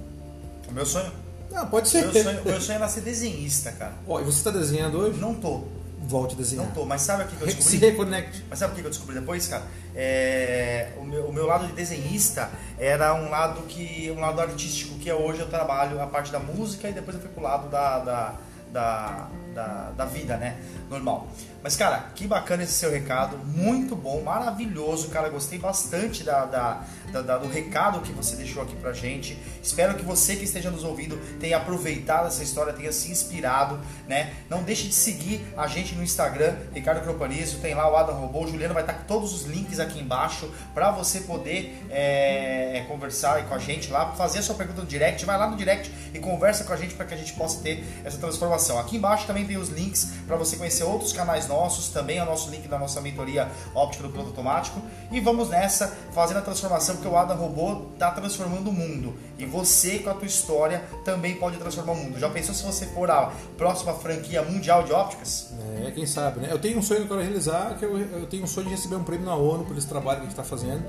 O meu sonho? Não, pode ser. Meu sonho, meu sonho era ser desenhista, cara. Ó, e você está desenhando hoje? Não tô, Volte a desenhar. não tô. Mas sabe o que eu descobri? Se reconecte. Mas sabe o que eu descobri depois, cara? É, o, meu, o meu lado de desenhista era um lado que um lado artístico que é hoje eu trabalho a parte da música e depois eu fui pro lado da, da, da, da, da vida, né? Normal. Mas, cara, que bacana esse seu recado. Muito bom, maravilhoso, cara. Gostei bastante da, da, da- da- do recado que você deixou aqui pra gente. Espero que você que esteja nos ouvindo tenha aproveitado essa história, tenha se inspirado, né? Não deixe de seguir a gente no Instagram, Ricardo Cropanizo. Tem lá o Adam Robô. O Juliano vai estar com todos os links aqui embaixo pra você poder é, conversar com a gente lá, fazer a sua pergunta no direct. Vai lá no direct e conversa com a gente para que a gente possa ter essa transformação. Aqui embaixo também tem os links para você conhecer outros canais nossos, também é o nosso link da nossa mentoria óptica do piloto automático. E vamos nessa, fazendo a transformação, porque o Adam Robô está transformando o mundo. E você, com a tua história, também pode transformar o mundo. Já pensou se você for a próxima franquia mundial de ópticas? É, quem sabe, né? Eu tenho um sonho que eu quero realizar, que eu, eu tenho um sonho de receber um prêmio na ONU por esse trabalho que a gente está fazendo.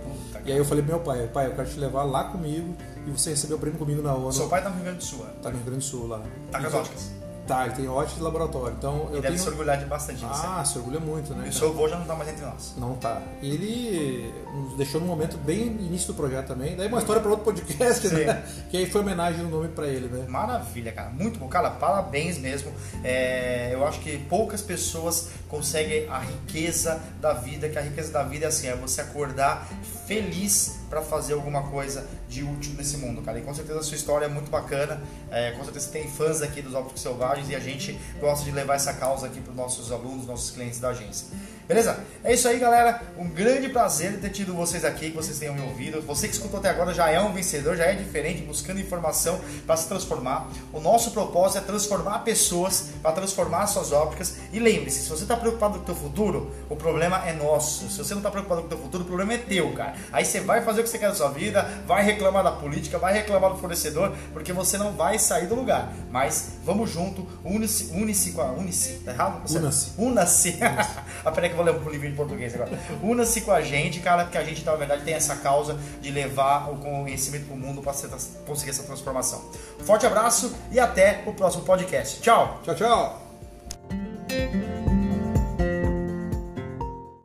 E aí eu falei pro meu pai, pai, eu quero te levar lá comigo e você receber o prêmio comigo na ONU. Seu pai tá no Rio Grande do Sul, né? Tá no Rio Grande do Sul lá. tá com as ópticas. Tá, ele tem de laboratório. Então Ele eu deve tenho. se orgulhar de bastante você. Ah, se orgulha muito, né? E o seu avô já não tá mais entre nós. Não tá. Ele nos deixou num momento bem início do projeto também. Daí uma história para outro podcast, né? Que aí foi homenagem no nome para ele, né? Maravilha, cara. Muito bom. Cara, parabéns mesmo. É, eu acho que poucas pessoas conseguem a riqueza da vida, que a riqueza da vida é assim, é você acordar feliz para fazer alguma coisa de útil nesse mundo, cara. E com certeza a sua história é muito bacana. É, com certeza tem fãs aqui dos Ópticos Selvagens e a gente gosta de levar essa causa aqui para os nossos alunos, nossos clientes da agência. Beleza? É isso aí, galera. Um grande prazer ter tido vocês aqui, que vocês tenham me ouvido. Você que escutou até agora já é um vencedor, já é diferente, buscando informação para se transformar. O nosso propósito é transformar pessoas, para transformar suas ópticas. E lembre-se, se você está preocupado com o teu futuro, o problema é nosso. Se você não está preocupado com o teu futuro, o problema é teu, cara. Aí você vai fazer o que você quer da sua vida, vai reclamar da política, vai reclamar do fornecedor, porque você não vai sair do lugar. Mas vamos junto, une-se une com a Unice, tá errado? Una-se. Una-se. ah, que eu vou ler o livro em português agora. Una-se com a gente, cara, porque a gente, na verdade, tem essa causa de levar o conhecimento pro mundo para conseguir essa transformação. Forte abraço e até o próximo podcast. Tchau! Tchau, tchau!